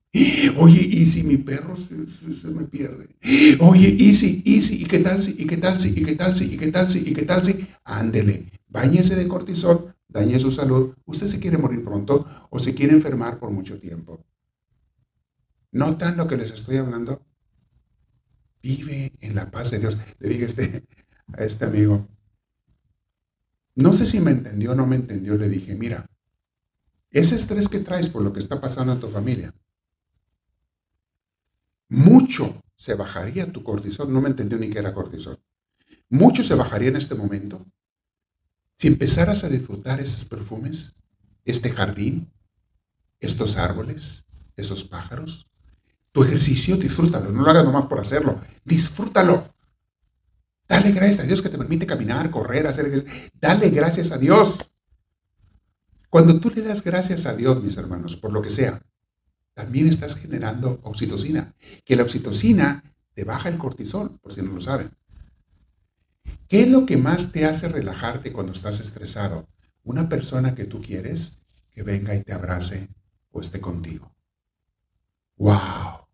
Oye, ¿y si mi perro se, me pierde? Oye, ¿y si, y si, y qué tal si, y qué tal si, y qué tal si, y qué tal si, y qué tal si? Ándele, báñese de cortisol dañe su salud, usted se quiere morir pronto o se quiere enfermar por mucho tiempo. ¿Notan lo que les estoy hablando? Vive en la paz de Dios. Le dije este, a este amigo, no sé si me entendió o no me entendió, le dije, mira, ese estrés que traes por lo que está pasando en tu familia, mucho se bajaría tu cortisol, no me entendió ni qué era cortisol, mucho se bajaría en este momento si empezaras a disfrutar esos perfumes este jardín, estos árboles, esos pájaros. Tu ejercicio, disfrútalo, no lo hagas nomás por hacerlo, disfrútalo. Dale gracias a Dios que te permite caminar, correr, hacer... Dale gracias a Dios. Cuando tú le das gracias a Dios, mis hermanos, por lo que sea, también estás generando oxitocina, que la oxitocina te baja el cortisol, por si no lo saben. ¿Qué es lo que más te hace relajarte cuando estás estresado? Una persona que tú quieres que venga y te abrace o esté contigo. ¡Wow!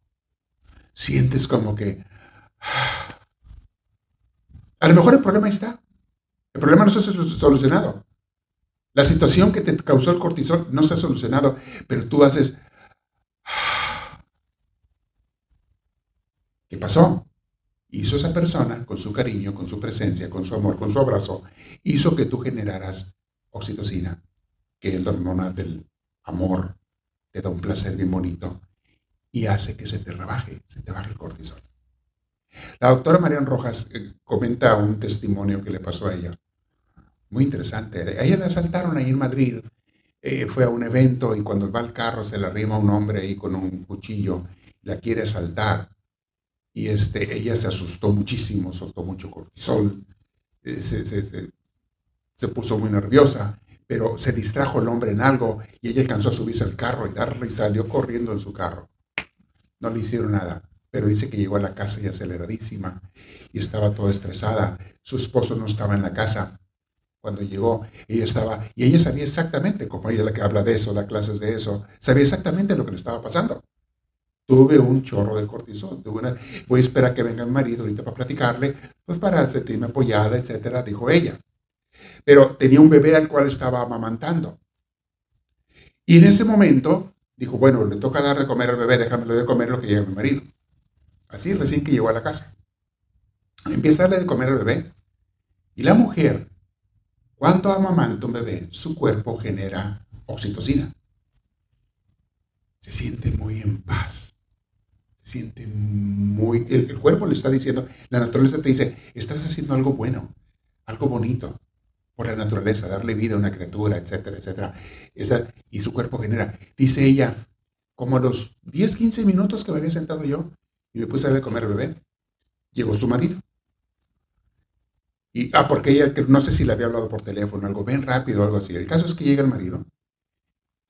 Sientes como que... A lo mejor el problema está. El problema no se ha solucionado. La situación que te causó el cortisol no se ha solucionado, pero tú haces... ¿Qué pasó? Hizo esa persona con su cariño, con su presencia, con su amor, con su abrazo, hizo que tú generaras oxitocina, que es la hormona del amor, te da un placer bien bonito y hace que se te rebaje, se te baje el cortisol. La doctora Marian Rojas eh, comenta un testimonio que le pasó a ella, muy interesante. A ella la asaltaron ahí en Madrid, eh, fue a un evento y cuando va al carro se le arrima un hombre ahí con un cuchillo, la quiere asaltar y este, ella se asustó muchísimo, soltó mucho cortisol, eh, se, puso muy nerviosa, pero se distrajo el hombre en algo y ella alcanzó a subirse al carro y darle y salió corriendo en su carro. No le hicieron nada, pero dice que llegó a la casa ya aceleradísima y estaba toda estresada. Su esposo no estaba en la casa. Cuando llegó, ella estaba, y ella sabía exactamente, como ella la que habla de eso, da clases de eso, sabía exactamente lo que le estaba pasando. Tuve un chorro de cortisol. voy a esperar que venga el marido ahorita para platicarle, pues para sentirme apoyada, etcétera, dijo ella. Pero tenía un bebé al cual estaba amamantando. Y en ese momento dijo, bueno, le toca dar de comer al bebé, déjame de comer lo que llega mi marido. Así recién que llegó a la casa. Empieza a darle de comer al bebé. Y la mujer, cuando amamanta un bebé, su cuerpo genera oxitocina. Se siente muy en paz siente muy... El, cuerpo le está diciendo, la naturaleza te dice, estás haciendo algo bueno, algo bonito por la naturaleza, darle vida a una criatura, etcétera, etcétera. Esa, y su cuerpo genera. Dice ella, como a los 10, 15 minutos que me había sentado yo y me puse a de comer bebé, llegó su marido. Y, ah, porque ella, no sé si le había hablado por teléfono, algo bien rápido, algo así. El caso es que llega el marido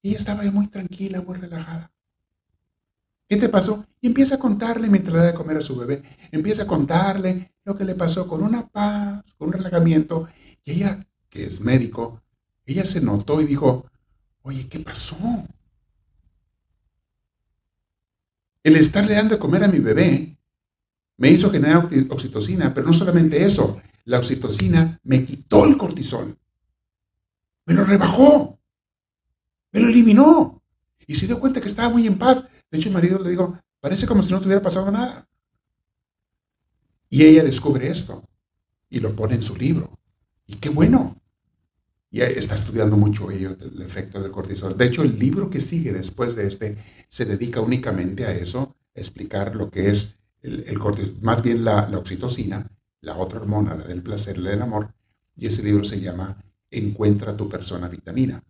y ella estaba muy tranquila, muy relajada. ¿Qué te pasó? Y empieza a contarle mientras le da de comer a su bebé. Empieza a contarle lo que le pasó con una paz, con un relajamiento. Y ella, que es médico, ella se notó y dijo, oye, ¿qué pasó? El estarle dando de comer a mi bebé me hizo generar oxitocina, pero no solamente eso, la oxitocina me quitó el cortisol, me lo rebajó, me lo eliminó y se dio cuenta que estaba muy en paz. De hecho, el marido le dijo, parece como si no tuviera pasado nada. Y ella descubre esto y lo pone en su libro. Y qué bueno. Y está estudiando mucho ello, el efecto del cortisol. De hecho, el libro que sigue después de este se dedica únicamente a eso, a explicar lo que es el, cortisol, más bien la, la, oxitocina, la otra hormona, la del placer, la del amor. Y ese libro se llama Encuentra tu persona vitamina.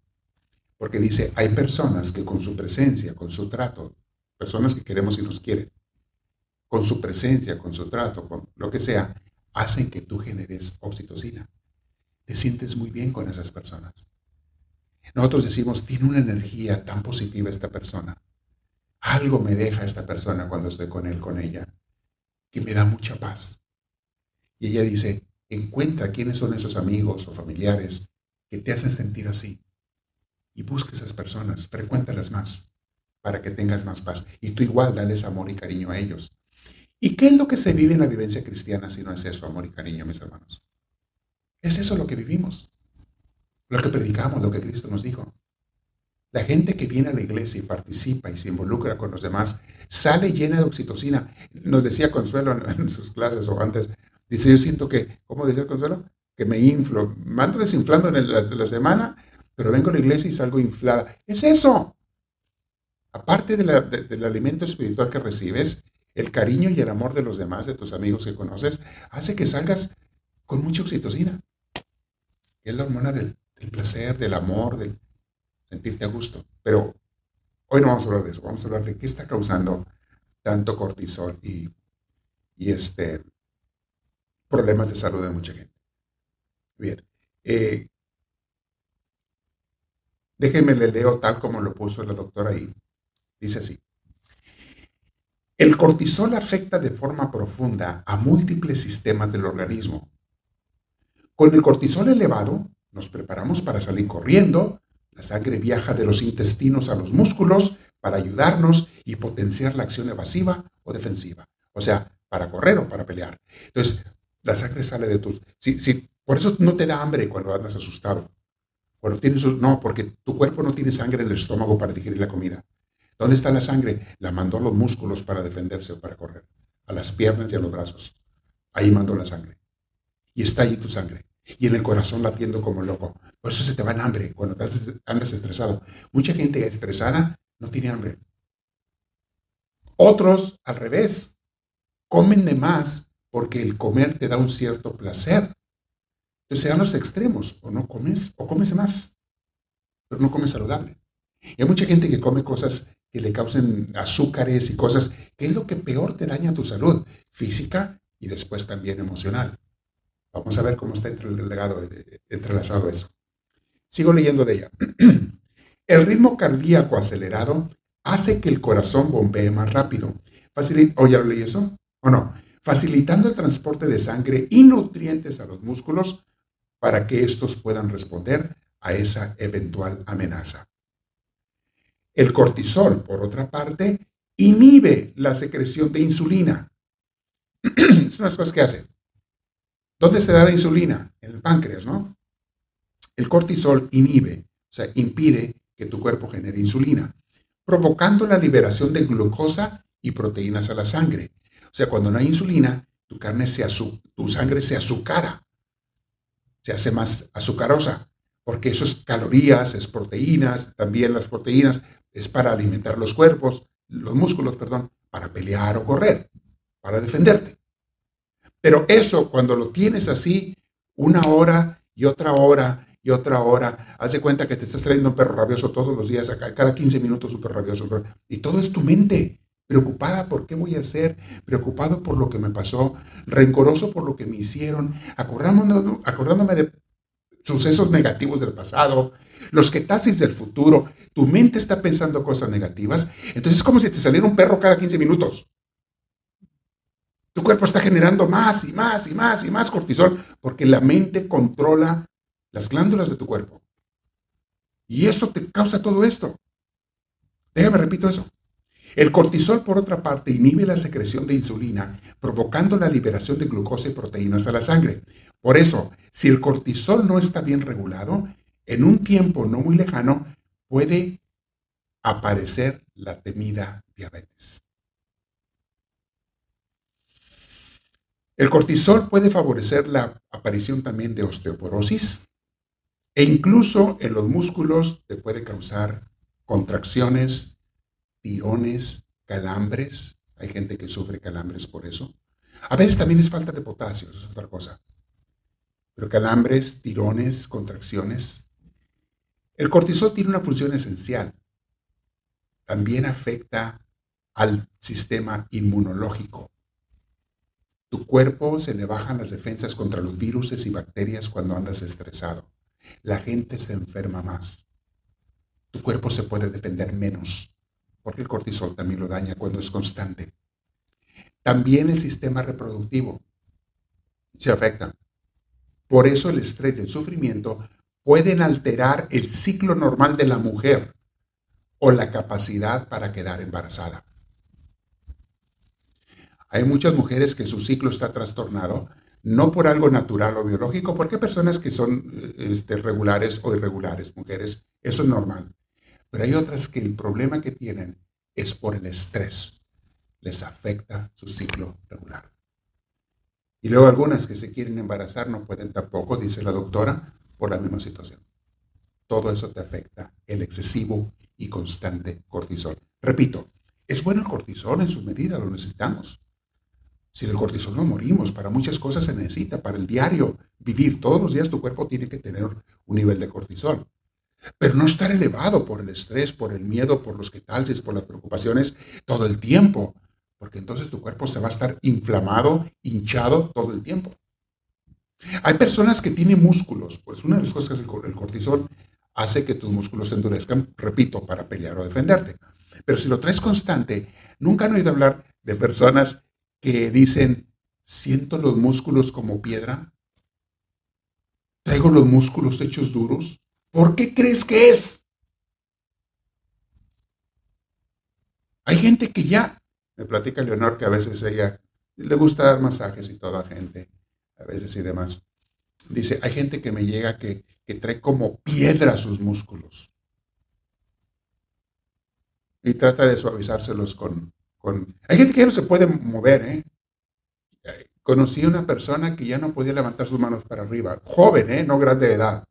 Porque dice, hay personas que con su presencia, con su trato, personas que queremos y nos quieren, con su presencia, con su trato, con lo que sea, hacen que tú generes oxitocina. Te sientes muy bien con esas personas. Nosotros decimos, tiene una energía tan positiva esta persona. Algo me deja esta persona cuando estoy con él, con ella, que me da mucha paz. Y ella dice, encuentra quiénes son esos amigos o familiares que te hacen sentir así. Y busca esas personas, frecuéntalas más para que tengas más paz. Y tú igual dales amor y cariño a ellos. ¿Y qué es lo que se vive en la vivencia cristiana si no es eso, amor y cariño, mis hermanos? Es eso lo que vivimos, lo que predicamos, lo que Cristo nos dijo. La gente que viene a la iglesia y participa y se involucra con los demás sale llena de oxitocina. Nos decía Consuelo en, sus clases o antes, dice, yo siento que, ¿cómo decía Consuelo? Que me inflo, me ando desinflando en la semana, pero vengo a la iglesia y salgo inflada. Es eso, aparte del alimento espiritual que recibes, el cariño y el amor de los demás, de tus amigos que conoces, hace que salgas con mucha oxitocina, es la hormona del, placer, del amor, del, sentirte a gusto. Pero hoy no vamos a hablar de eso, vamos a hablar de qué está causando tanto cortisol y, y este, problemas de salud de mucha gente. Bien, eh, déjenme le leo tal como lo puso la doctora ahí. Dice así. El cortisol afecta de forma profunda a múltiples sistemas del organismo. Con el cortisol elevado, nos preparamos para salir corriendo, la sangre viaja de los intestinos a los músculos para ayudarnos y potenciar la acción evasiva o defensiva. O sea, para correr o para pelear. Entonces, la sangre sale de tus... Si, si, por eso no te da hambre cuando andas asustado. Cuando tienes... No, porque tu cuerpo no tiene sangre en el estómago para digerir la comida. ¿Dónde está la sangre? La mandó los músculos para defenderse o para correr. A las piernas y a los brazos. Ahí mandó la sangre. Y está allí tu sangre. Y en el corazón latiendo como loco. Por eso se te va el hambre cuando andas estresado. Mucha gente estresada no tiene hambre. Otros, al revés, comen de más porque el comer te da un cierto placer. Entonces sean los extremos, o no comes, o comes más, pero no comes saludable. Y hay mucha gente que come cosas que le causen azúcares y cosas, que es lo que peor te daña tu salud física y después también emocional. Vamos a ver cómo está entrelazado eso. Sigo leyendo de ella. El ritmo cardíaco acelerado hace que el corazón bombee más rápido. ¿O ya lo leí eso? ¿O no? Facilitando el transporte de sangre y nutrientes a los músculos para que estos puedan responder a esa eventual amenaza. El cortisol, por otra parte, inhibe la secreción de insulina. es una de las cosas que hace. ¿Dónde se da la insulina? En el páncreas, ¿no? El cortisol inhibe, o sea, impide que tu cuerpo genere insulina, provocando la liberación de glucosa y proteínas a la sangre. O sea, cuando no hay insulina, tu carne se tu sangre se azucara, se hace más azucarosa, porque eso es calorías, es proteínas, también las proteínas es para alimentar los cuerpos, los músculos, perdón, para pelear o correr, para defenderte. Pero eso, cuando lo tienes así, una hora y otra hora y otra hora, haz de cuenta que te estás trayendo un perro rabioso todos los días, cada 15 minutos un perro rabioso. Y todo es tu mente, preocupada por qué voy a hacer, preocupado por lo que me pasó, rencoroso por lo que me hicieron, acordándome, acordándome de sucesos negativos del pasado, los que taxis del futuro, tu mente está pensando cosas negativas, entonces es como si te saliera un perro cada 15 minutos. Tu cuerpo está generando más y más y más y más cortisol porque la mente controla las glándulas de tu cuerpo. Y eso te causa todo esto. Déjame repito eso. El cortisol, por otra parte, inhibe la secreción de insulina, provocando la liberación de glucosa y proteínas a la sangre. Por eso, si el cortisol no está bien regulado, en un tiempo no muy lejano puede aparecer la temida diabetes. El cortisol puede favorecer la aparición también de osteoporosis e incluso en los músculos te puede causar contracciones, tirones, calambres. Hay gente que sufre calambres por eso. A veces también es falta de potasio, eso es otra cosa. Pero calambres, tirones, contracciones, el cortisol tiene una función esencial. También afecta al sistema inmunológico. Tu cuerpo se le bajan las defensas contra los virus y bacterias cuando andas estresado. La gente se enferma más. Tu cuerpo se puede defender menos, porque el cortisol también lo daña cuando es constante. También el sistema reproductivo se afecta. Por eso el estrés y el sufrimiento pueden alterar el ciclo normal de la mujer o la capacidad para quedar embarazada. Hay muchas mujeres que su ciclo está trastornado, no por algo natural o biológico, porque hay personas que son este, regulares o irregulares, mujeres, eso es normal. Pero hay otras que el problema que tienen es por el estrés, les afecta su ciclo regular. Y luego algunas que se quieren embarazar no pueden tampoco, dice la doctora, por la misma situación. Todo eso te afecta, el excesivo y constante cortisol. Repito, es bueno el cortisol en su medida, lo necesitamos. Sin el cortisol no morimos, para muchas cosas se necesita, para el diario vivir, todos los días tu cuerpo tiene que tener un nivel de cortisol. pero no estar elevado por el estrés, por el miedo, por los que tal, por las preocupaciones todo el tiempo, porque entonces tu cuerpo se va a estar inflamado, hinchado todo el tiempo. Hay personas que tienen músculos, pues una de las cosas que hace el cortisol hace que tus músculos se endurezcan, repito, para pelear o defenderte. Pero si lo traes constante, nunca han oído hablar de personas que dicen, siento los músculos como piedra, traigo los músculos hechos duros. ¿Por qué crees que es? Hay gente que ya, me platica Leonor que a veces ella le gusta dar masajes y toda gente, a veces y demás. Dice, hay gente que me llega que, que trae como piedra sus músculos. Y trata de suavizárselos con, con... Hay gente que ya no se puede mover, ¿eh? Conocí a una persona que ya no podía levantar sus manos para arriba, joven, ¿eh? no grande de edad,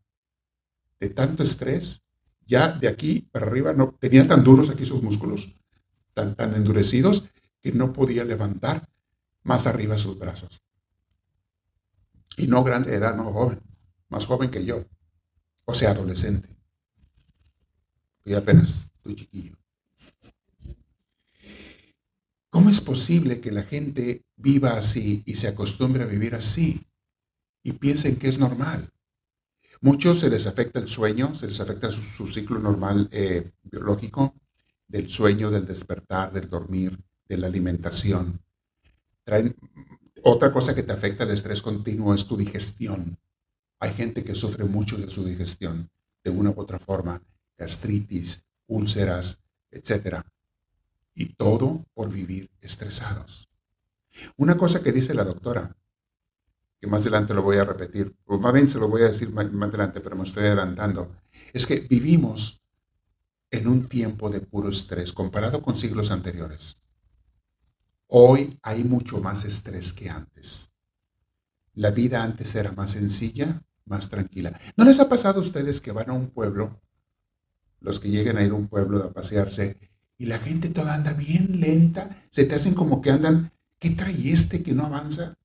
de tanto estrés, ya de aquí para arriba no tenía tan duros aquí sus músculos, tan, tan endurecidos, que no podía levantar más arriba sus brazos. Y no grande de edad, no joven, más joven que yo, o sea, adolescente. Y apenas estoy chiquillo. ¿Cómo es posible que la gente viva así y se acostumbre a vivir así y piensen que es normal? Muchos se les afecta el sueño, se les afecta su, ciclo normal eh, biológico, del sueño, del despertar, del dormir, de la alimentación. otra cosa que te afecta el estrés continuo es tu digestión. Hay gente que sufre mucho de su digestión, de una u otra forma, gastritis, úlceras, etcétera. Y todo por vivir estresados. Una cosa que dice la doctora, que más adelante lo voy a repetir, o más bien se lo voy a decir más, adelante, pero me estoy adelantando, es que vivimos en un tiempo de puro estrés comparado con siglos anteriores. Hoy hay mucho más estrés que antes. La vida antes era más sencilla, más tranquila. ¿No les ha pasado a ustedes que van a un pueblo, los que lleguen a ir a un pueblo a pasearse, y la gente toda anda bien lenta, se te hacen como que andan, ¿qué trae este que no avanza?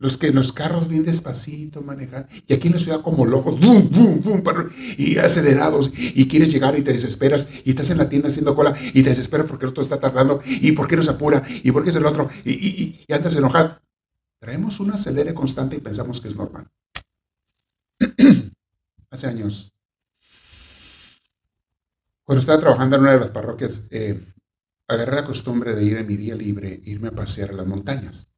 Los que los carros bien despacito manejan, y aquí en la ciudad como locos, y acelerados, y quieres llegar y te desesperas, y estás en la tienda haciendo cola, y te desesperas porque el otro está tardando, y por qué no se apura, y por qué es el otro, y, y andas enojado. Traemos un acelere constante y pensamos que es normal. Hace años cuando estaba trabajando en una de las parroquias, eh, agarré la costumbre de ir en mi día libre, irme a pasear a las montañas.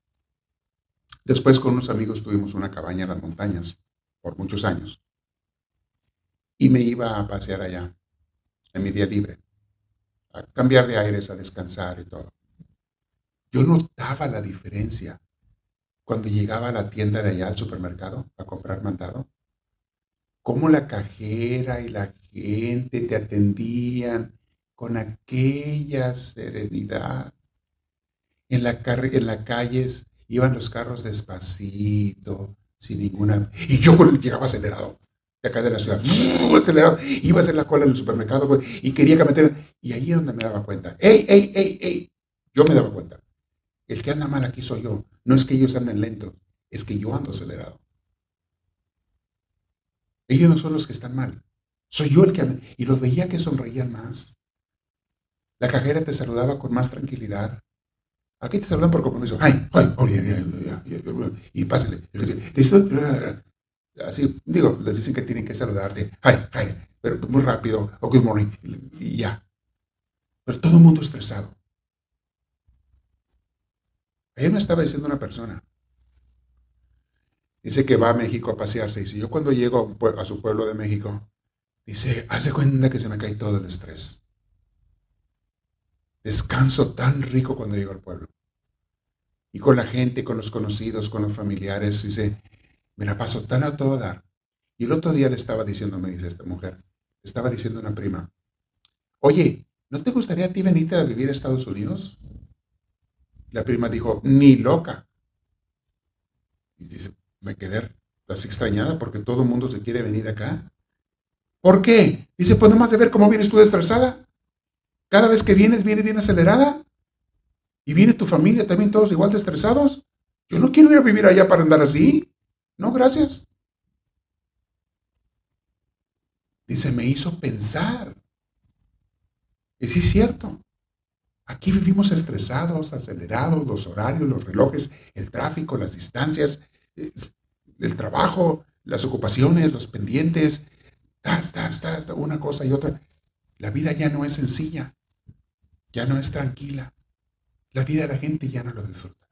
Después con unos amigos tuvimos una cabaña en las montañas por muchos años. Y me iba a pasear allá en mi día libre, a cambiar de aires, a descansar y todo. Yo notaba la diferencia cuando llegaba a la tienda de allá al supermercado a comprar mandado. Cómo la cajera y la gente te atendían con aquella serenidad. En la, en la calle iban los carros despacito, sin ninguna... Y yo llegaba acelerado, de acá de la ciudad, acelerado, iba a hacer la cola en el supermercado y quería que meter... Y ahí es donde me daba cuenta. ¡Ey, ey, ey, ey! Yo me daba cuenta. El que anda mal aquí soy yo. No es que ellos anden lento, es que yo ando acelerado. Ellos no son los que están mal. Soy yo el que... Y los veía que sonreían más. La cajera te saludaba con más tranquilidad. Aquí te saludan por compromiso. ¡Ay! ¡Ay! y pásale. ¿Listo? Así, digo, les dicen que tienen que saludarte. ¡Ay! ¡Ay! Pero muy rápido. O good morning. Y ya. Pero todo el mundo estresado. Ayer me estaba diciendo una persona. Dice que va a México a pasearse. Y si yo cuando llego a su pueblo de México, Dice, hace cuenta que se me cae todo el estrés. Descanso tan rico cuando llego al pueblo. Y con la gente, con los conocidos, con los familiares, dice, me la paso tan a todo dar. Y el otro día le estaba diciendo, me dice esta mujer, estaba diciendo una prima, oye, ¿no te gustaría a ti venirte a vivir a Estados Unidos? La prima dijo, ni loca. Y dice, me quedé así extrañada porque todo el mundo se quiere venir acá. ¿Por qué? Dice, pues nomás de ver cómo vienes tú estresada. Cada vez que vienes, viene bien acelerada. Y viene tu familia también todos igual de estresados. Yo no quiero ir a vivir allá para andar así. No, gracias. Dice, me hizo pensar. Y sí es cierto. Aquí vivimos estresados, acelerados, los horarios, los relojes, el tráfico, las distancias, el trabajo, las ocupaciones, los pendientes, una cosa y otra. La vida ya no es sencilla, ya no es tranquila. La vida de la gente ya no lo disfruta.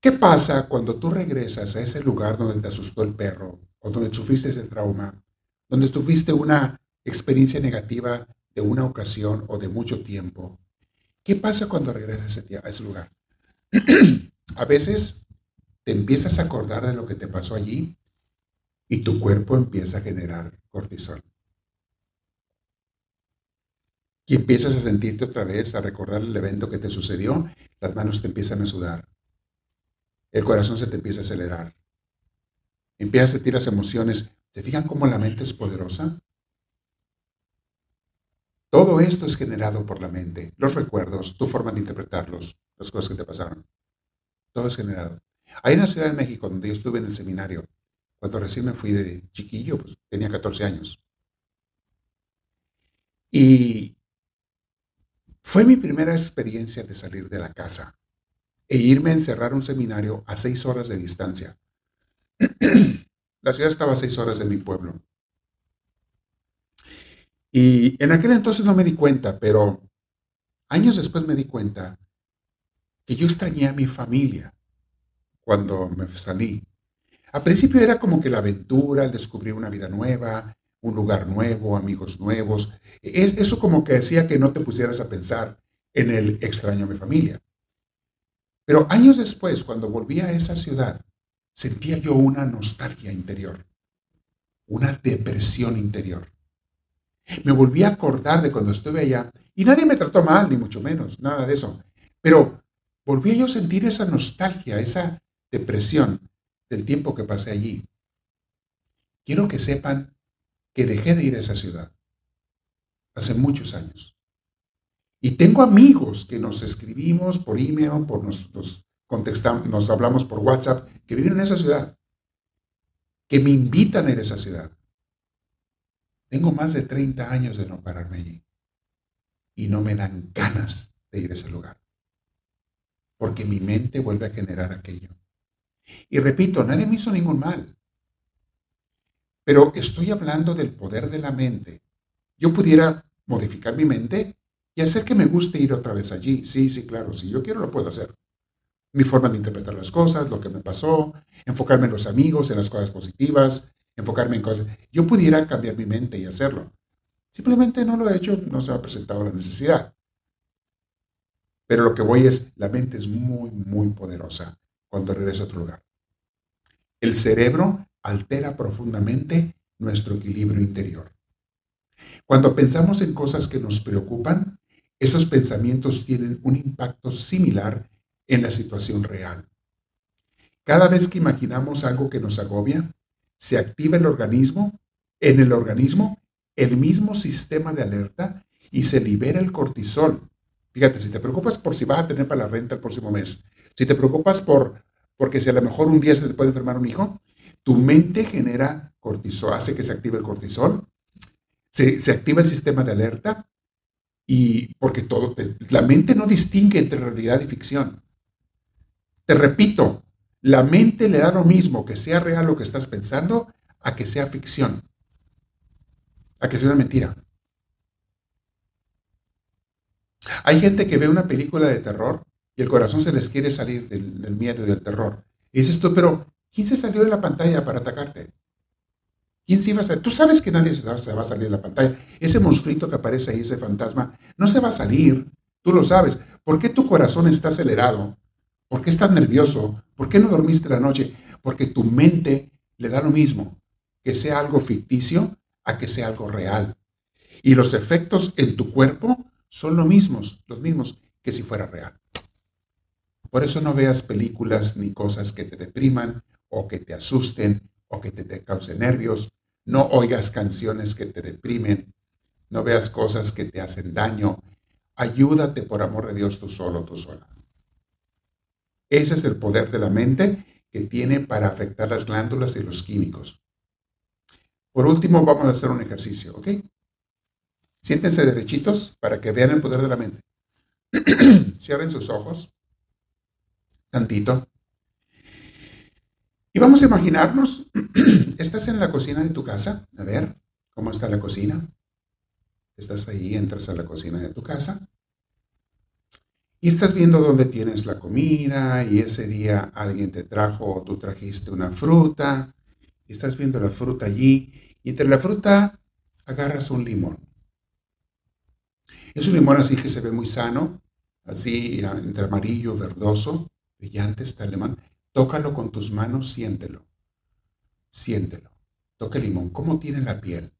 ¿Qué pasa cuando tú regresas a ese lugar donde te asustó el perro o donde sufriste ese trauma, donde tuviste una experiencia negativa de una ocasión o de mucho tiempo? ¿Qué pasa cuando regresas a ese lugar? a veces te empiezas a acordar de lo que te pasó allí y tu cuerpo empieza a generar cortisol. Y empiezas a sentirte otra vez, a recordar el evento que te sucedió, las manos te empiezan a sudar, el corazón se te empieza a acelerar, empiezas a sentir las emociones. ¿Se fijan cómo la mente es poderosa? Todo esto es generado por la mente, los recuerdos, tu forma de interpretarlos, las cosas que te pasaron. Todo es generado. En la Ciudad de México, donde yo estuve en el seminario, cuando recién me fui de chiquillo, pues tenía 14 años. Y fue mi primera experiencia de salir de la casa e irme a encerrar un seminario a seis horas de distancia. la ciudad estaba a seis horas de mi pueblo. Y en aquel entonces no me di cuenta, pero años después me di cuenta que yo extrañé a mi familia cuando me salí. Al principio era como que la aventura, el descubrir una vida nueva, un lugar nuevo, amigos nuevos. eso como que hacía que no te pusieras a pensar en el extraño a mi familia. Pero años después, cuando volví a esa ciudad, sentía yo una nostalgia interior, una depresión interior. Me volví a acordar de cuando estuve allá y nadie me trató mal, ni mucho menos, nada de eso. Pero volví yo a sentir esa nostalgia, esa depresión del tiempo que pasé allí. Quiero que sepan que dejé de ir a esa ciudad hace muchos años. Y tengo amigos que nos escribimos por email, por nos, nos, nos hablamos por WhatsApp, que viven en esa ciudad, que me invitan a ir a esa ciudad. Tengo más de 30 años de no pararme allí y no me dan ganas de ir a ese lugar, porque mi mente vuelve a generar aquello. Y repito, nadie me hizo ningún mal. Pero estoy hablando del poder de la mente. Yo pudiera modificar mi mente y hacer que me guste ir otra vez allí. Sí, sí, claro, si yo quiero lo puedo hacer. Mi forma de interpretar las cosas, lo que me pasó, enfocarme en los amigos, en las cosas positivas, enfocarme en cosas. Yo pudiera cambiar mi mente y hacerlo. Simplemente no lo he hecho, no se ha presentado la necesidad. Pero lo que voy es, la mente es muy, muy poderosa cuando regresa a otro lugar. El cerebro altera profundamente nuestro equilibrio interior. Cuando pensamos en cosas que nos preocupan, esos pensamientos tienen un impacto similar en la situación real. Cada vez que imaginamos algo que nos agobia, se activa el organismo, en el organismo el mismo sistema de alerta y se libera el cortisol. Fíjate, si te preocupas por si vas a tener para la renta el próximo mes, si te preocupas por, porque si a lo mejor un día se te puede enfermar un hijo, tu mente genera cortisol, hace que se active el cortisol, se, activa el sistema de alerta y porque todo, la mente no distingue entre realidad y ficción. Te repito, la mente le da lo mismo que sea real lo que estás pensando a que sea ficción, a que sea una mentira. Hay gente que ve una película de terror y el corazón se les quiere salir del, miedo y del terror. Y dices tú, pero ¿quién se salió de la pantalla para atacarte? ¿Quién se iba a salir? Tú sabes que nadie se va a salir de la pantalla. Ese monstruito que aparece ahí, ese fantasma, no se va a salir. Tú lo sabes. ¿Por qué tu corazón está acelerado? ¿Por qué estás nervioso? ¿Por qué no dormiste la noche? Porque tu mente le da lo mismo que sea algo ficticio a que sea algo real. Y los efectos en tu cuerpo son los mismos, los mismos que si fuera real. Por eso no veas películas ni cosas que te depriman o que te asusten o que te, causen nervios. No oigas canciones que te deprimen. No veas cosas que te hacen daño. Ayúdate por amor de Dios tú solo, tú sola. Ese es el poder de la mente que tiene para afectar las glándulas y los químicos. Por último, vamos a hacer un ejercicio, ¿ok? Siéntense derechitos para que vean el poder de la mente. Cierren sus ojos, tantito. Y vamos a imaginarnos, estás en la cocina de tu casa, a ver cómo está la cocina. Estás ahí, entras a la cocina de tu casa y estás viendo dónde tienes la comida y ese día alguien te trajo o tú trajiste una fruta y estás viendo la fruta allí y entre la fruta agarras un limón. Es un limón así que se ve muy sano, así entre amarillo, verdoso, brillante está el limón. Tócalo con tus manos, siéntelo. Siéntelo. Toca el limón. ¿Cómo tiene la piel?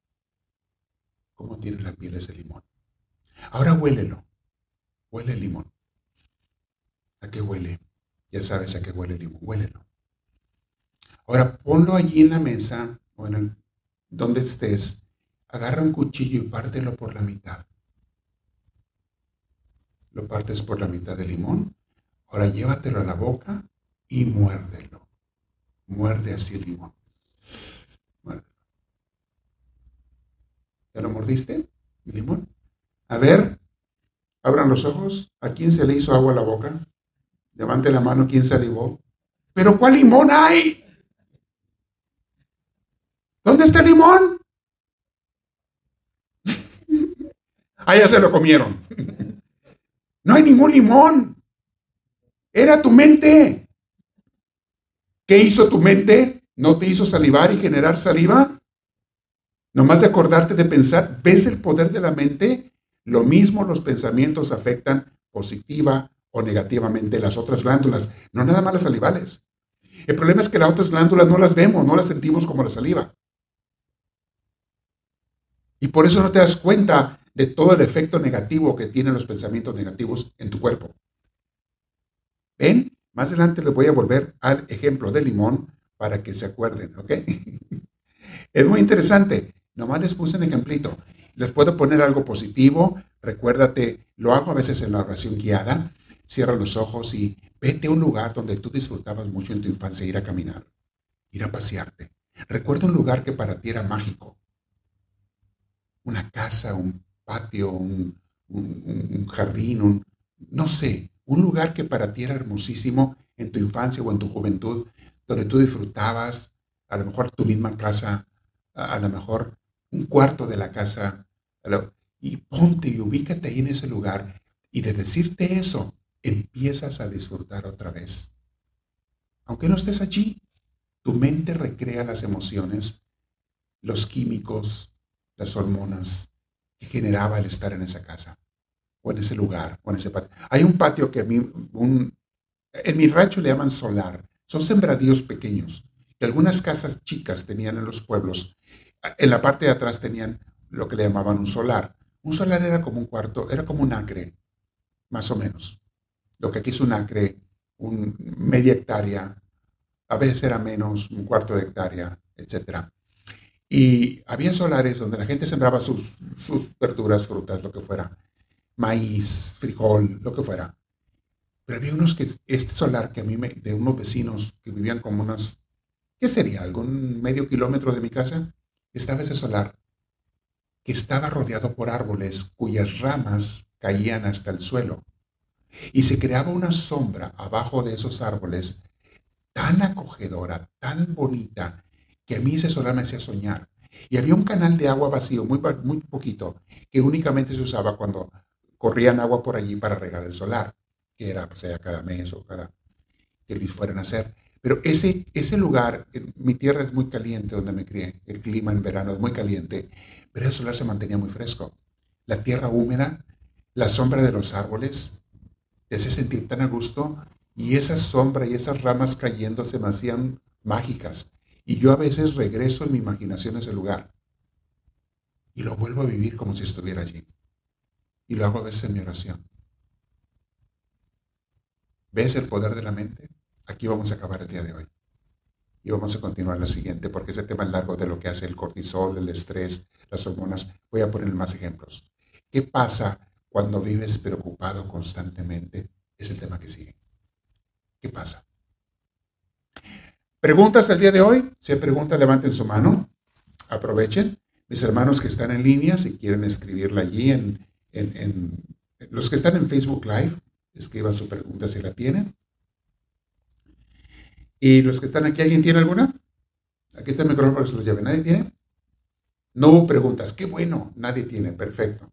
¿Cómo tiene la piel ese limón? Ahora huélelo. Huele el limón. ¿A qué huele? Ya sabes a qué huele el limón. Huélelo. Ahora ponlo allí en la mesa o en el donde estés. Agarra un cuchillo y pártelo por la mitad lo partes por la mitad del limón, ahora llévatelo a la boca y muérdelo. Muerde así el limón. Muérdelo. ¿Ya lo mordiste? ¿El limón? A ver, abran los ojos. ¿A quién se le hizo agua a la boca? Levante la mano, ¿quién salivó? ¿Pero cuál limón hay? ¿Dónde está el limón? ah, ya se lo comieron. No hay ningún limón. Era tu mente. ¿Qué hizo tu mente? ¿No te hizo salivar y generar saliva? Nomás de acordarte de pensar, ¿ves el poder de la mente? Lo mismo los pensamientos afectan positiva o negativamente las otras glándulas, no nada más las salivales. El problema es que las otras glándulas no las vemos, no las sentimos como la saliva. Y por eso no te das cuenta de todo el efecto negativo que tienen los pensamientos negativos en tu cuerpo. ¿Ven? Más adelante les voy a volver al ejemplo del limón para que se acuerden, ¿ok? es muy interesante. Nomás les puse un ejemplito. Les puedo poner algo positivo. Recuérdate, lo hago a veces en la oración guiada. Cierra los ojos y vete a un lugar donde tú disfrutabas mucho en tu infancia ir a caminar, ir a pasearte. Recuerda un lugar que para ti era mágico. Una casa, un patio, un, jardín, no sé, un lugar que para ti era hermosísimo en tu infancia o en tu juventud, donde tú disfrutabas, a lo mejor tu misma casa, a, lo mejor un cuarto de la casa, y ponte y ubícate ahí en ese lugar. Y de decirte eso, empiezas a disfrutar otra vez. Aunque no estés allí, tu mente recrea las emociones, los químicos, las hormonas, generaba el estar en esa casa, o en ese lugar, o en ese patio. Hay un patio que a mí, un, en mi rancho le llaman solar, son sembradíos pequeños, que algunas casas chicas tenían en los pueblos. En la parte de atrás tenían lo que le llamaban un solar. Un solar era como un cuarto, era como un acre, más o menos. Lo que aquí es un acre, un media hectárea, a veces era menos, un cuarto de hectárea, etcétera. Y había solares donde la gente sembraba sus verduras, frutas, lo que fuera, maíz, frijol, lo que fuera. Pero había unos que, este solar que a mí, me, de unos vecinos que vivían como unas, ¿qué sería? ¿Algún medio kilómetro de mi casa? Estaba ese solar que estaba rodeado por árboles cuyas ramas caían hasta el suelo. Y se creaba una sombra abajo de esos árboles tan acogedora, tan bonita, que a mí ese solar me hacía soñar. Y había un canal de agua vacío, muy, muy poquito, que únicamente se usaba cuando corrían agua por allí para regar el solar, que era pues, sea cada mes o cada que fueran a hacer. Pero ese, ese lugar, mi tierra es muy caliente donde me crié, el clima en verano es muy caliente, pero el solar se mantenía muy fresco. La tierra húmeda, la sombra de los árboles, te hace sentir tan a gusto y esa sombra y esas ramas cayendo se me hacían mágicas. Y yo a veces regreso en mi imaginación a ese lugar y lo vuelvo a vivir como si estuviera allí. Y lo hago a veces en mi oración. ¿Ves el poder de la mente? Aquí vamos a acabar el día de hoy. Y vamos a continuar la siguiente, porque ese tema es largo de lo que hace el cortisol, el estrés, las hormonas. Voy a poner más ejemplos. ¿Qué pasa cuando vives preocupado constantemente? Es el tema que sigue. ¿Qué pasa? ¿Preguntas el día de hoy? Si hay preguntas, levanten su mano. aprovechen. Mis hermanos que están en línea, si quieren escribirla allí en, los que están en Facebook Live, escriban su pregunta si la tienen. Y los que están aquí, ¿alguien tiene alguna? Aquí está el micrófono para que se los lleve. ¿Nadie tiene? No hubo preguntas. Qué bueno, nadie tiene. Perfecto.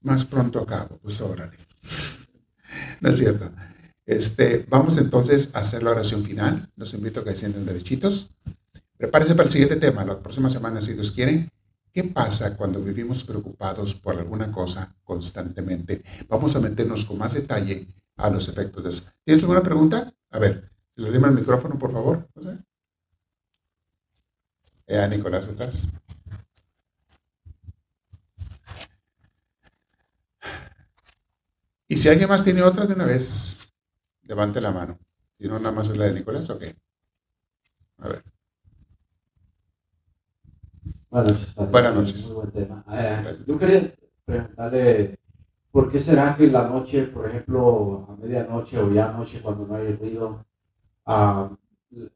Más pronto acabo. Pues órale. No es cierto. Este, vamos entonces a hacer la oración final. Los invito a que sienten derechitos. Prepárense para el siguiente tema. La próxima semana, si Dios quiere. ¿Qué pasa cuando vivimos preocupados por alguna cosa constantemente? Vamos a meternos con más detalle a los efectos de eso. ¿Tienes alguna pregunta? A ver, le el micrófono, por favor. No Eh, Nicolás atrás. Y si alguien más tiene otra de una vez, levante la mano. Si no, nada más es la de Nicolás, ok. A ver. Buenas noches. Buenas noches. Muy buen tema. Eh, yo quería preguntarle, ¿por qué será que en la noche, por ejemplo, a medianoche o ya noche cuando no hay ruido, uh,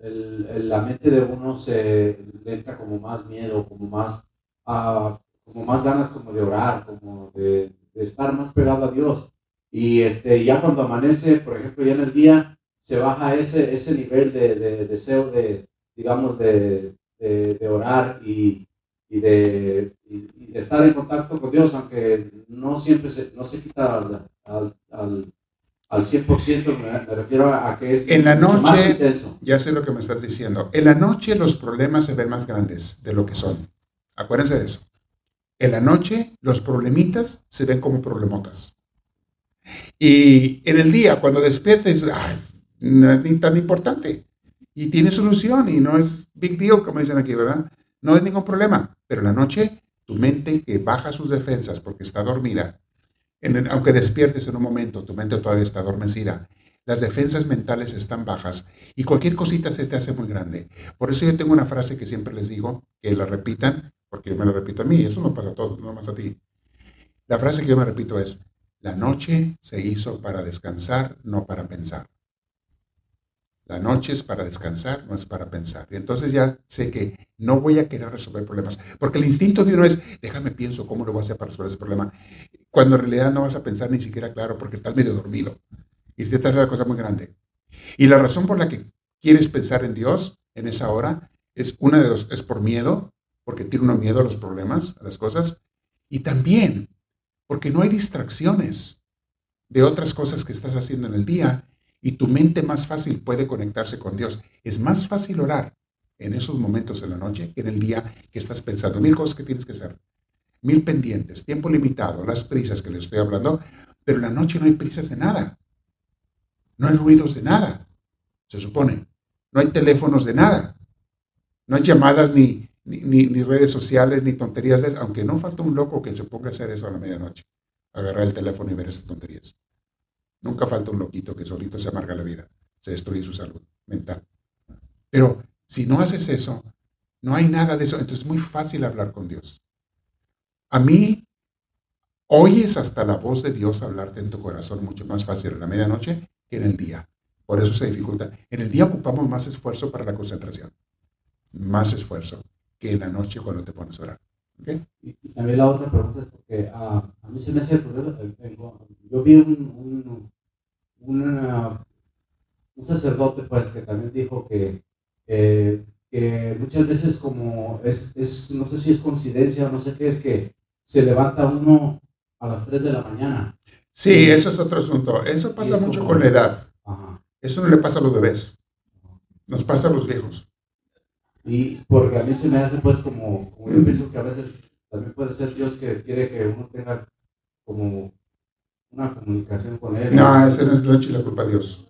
el, la mente de uno se le entra como más miedo, como más, uh, como más ganas como de orar, como de, de, estar más pegado a Dios? Y este, ya cuando amanece, por ejemplo, ya en el día, se baja ese, ese nivel de, de deseo de, digamos, de, de, orar y, y, de, y, de, estar en contacto con Dios, aunque no siempre se, no se quita al, al, al, al 100%, me, refiero a, que es en la noche, ya sé lo que me estás diciendo, en la noche los problemas se ven más grandes de lo que son. Acuérdense de eso. En la noche los problemitas se ven como problemotas. Y en el día, cuando despiertes, no es ni tan importante. Y tiene solución y no es big deal, como dicen aquí, ¿verdad? No es ningún problema. Pero en la noche, tu mente que baja sus defensas porque está dormida, aunque despiertes en un momento, tu mente todavía está adormecida. Las defensas mentales están bajas y cualquier cosita se te hace muy grande. Por eso yo tengo una frase que siempre les digo, que la repitan, porque yo me la repito a mí, eso no pasa a todos, no más a ti. La frase que yo me repito es, la noche se hizo para descansar, no para pensar. La noche es para descansar, no es para pensar. Y entonces ya sé que no voy a querer resolver problemas, porque el instinto de uno es, déjame pienso cómo lo voy a hacer para resolver ese problema, cuando en realidad no vas a pensar ni siquiera claro porque estás medio dormido y se trata de cosa muy grande. Y la razón por la que quieres pensar en Dios en esa hora es una de dos, es por miedo, porque tiene uno miedo a los problemas, a las cosas, y también porque no hay distracciones de otras cosas que estás haciendo en el día y tu mente más fácil puede conectarse con Dios. Es más fácil orar en esos momentos en la noche que en el día que estás pensando mil cosas que tienes que hacer, mil pendientes, tiempo limitado, las prisas que les estoy hablando, pero en la noche no hay prisas de nada. No hay ruidos de nada, se supone. No hay teléfonos de nada. No hay llamadas ni, ni, redes sociales, ni tonterías de eso, aunque no falta un loco que se ponga a hacer eso a la medianoche, agarrar el teléfono y ver esas tonterías. Nunca falta un loquito que solito se amarga la vida, se destruye su salud mental. Pero si no haces eso, no hay nada de eso, entonces es muy fácil hablar con Dios. A mí, oyes hasta la voz de Dios hablarte en tu corazón mucho más fácil en la medianoche que en el día. Por eso se dificulta. En el día ocupamos más esfuerzo para la concentración, más esfuerzo que en la noche cuando te pones a orar. Y, también la otra pregunta es porque ah, a mí se me hace el problema. Yo vi un, un, un, sacerdote pues que también dijo que, que muchas veces como es, es, no sé si es coincidencia o no sé qué, es que se levanta uno a las 3 de la mañana. Sí, eso es otro asunto. Eso pasa mucho con la edad. Eso no le pasa a los bebés. Nos pasa a los viejos. Y porque a mí se me hace pues como, yo pienso que a veces también puede ser Dios que quiere que uno tenga como una comunicación con Él. No, ese no es la culpa de Dios.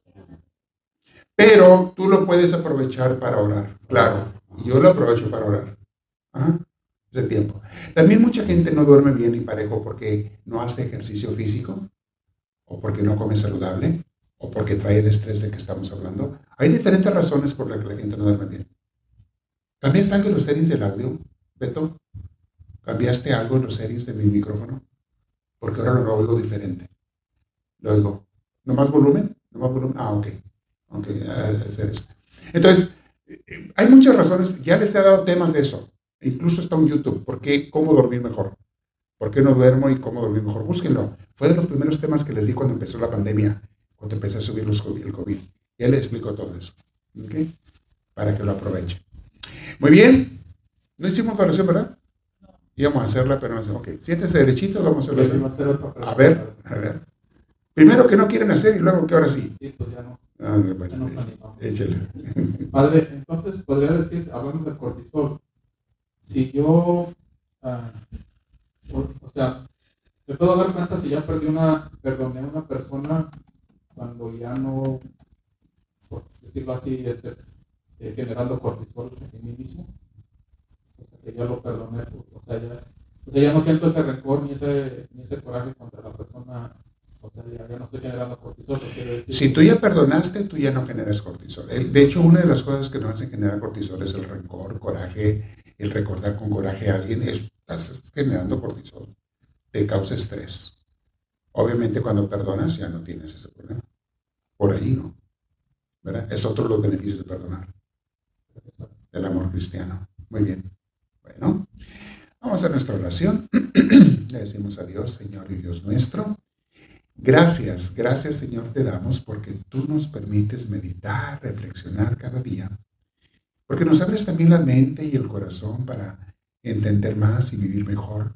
Pero tú lo puedes aprovechar para orar, claro. Yo lo aprovecho para orar. De tiempo. También mucha gente no duerme bien y parejo porque no hace ejercicio físico, o porque no come saludable, o porque trae el estrés del que estamos hablando. Hay diferentes razones por las que la gente no duerme bien. ¿Cambiaste algo en los settings del audio, Beto? ¿Cambiaste algo en los settings de mi micrófono? Porque ahora lo oigo diferente. Lo oigo. ¿No más volumen? ¿No más volumen? Ah, ok. Ok. Entonces, hay muchas razones. Ya les he dado temas de eso. Incluso está en YouTube. ¿Por qué? ¿Cómo dormir mejor? ¿Por qué no duermo y cómo dormir mejor? Búsquenlo. Fue de los primeros temas que les di cuando empezó la pandemia, cuando empecé a subir el COVID. Y él le explicó todo eso. ¿Okay? Para que lo aprovechen. Muy bien. No hicimos oración, ¿verdad? Íbamos a hacerla, pero no sé. Ok, siéntense derechito, vamos a hacerlo. A ver, a ver. Primero que no quieren hacer y luego que ahora sí. Sí, pues ya no. Ah, pues, ya échale. Padre, entonces podría decir, hablando del cortisol, si yo, ah, o, o sea, me puedo dar cuenta si ya perdí una, perdoné a una persona cuando ya no, por decirlo así, este, eh, generando cortisol en mí mismo. O sea, que ya lo perdoné, pues, o sea, ya, o sea, ya no siento ese rencor ni ese, ni ese coraje contra la persona. O sea, ya, no estoy generando cortisol. Si tú ya perdonaste, tú ya no generas cortisol. De hecho, una de las cosas que nos hacen generar cortisol es el rencor, coraje, el recordar con coraje a alguien. es- Estás generando cortisol. Te causa estrés. Obviamente, cuando perdonas, ya no tienes ese problema. Por ahí no. ¿Verdad? Es otro de los beneficios de perdonar. El amor cristiano. Muy bien. Bueno, vamos a nuestra oración. Le decimos a Dios, Señor y Dios nuestro. Gracias, gracias Señor te damos porque tú nos permites meditar, reflexionar cada día, porque nos abres también la mente y el corazón para entender más y vivir mejor,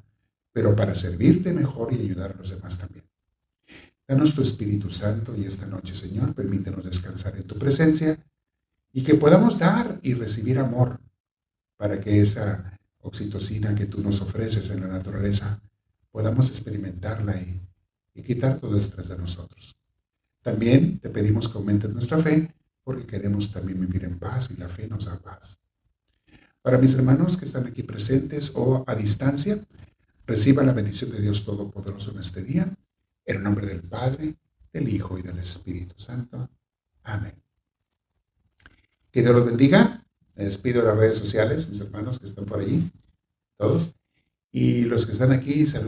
pero para servirte mejor y ayudar a los demás también. Danos tu Espíritu Santo y esta noche, Señor, permítenos descansar en tu presencia y que podamos dar y recibir amor para que esa oxitocina que tú nos ofreces en la naturaleza podamos experimentarla y y quitar todo estrés de nosotros. También te pedimos que aumentes nuestra fe porque queremos también vivir en paz y la fe nos da paz. Para mis hermanos que están aquí presentes o a distancia, reciban la bendición de Dios Todopoderoso en este día, en el nombre del Padre, del Hijo y del Espíritu Santo. Amén. Que Dios los bendiga. Me despido de las redes sociales, mis hermanos que están por allí, todos. Y los que están aquí, saludos.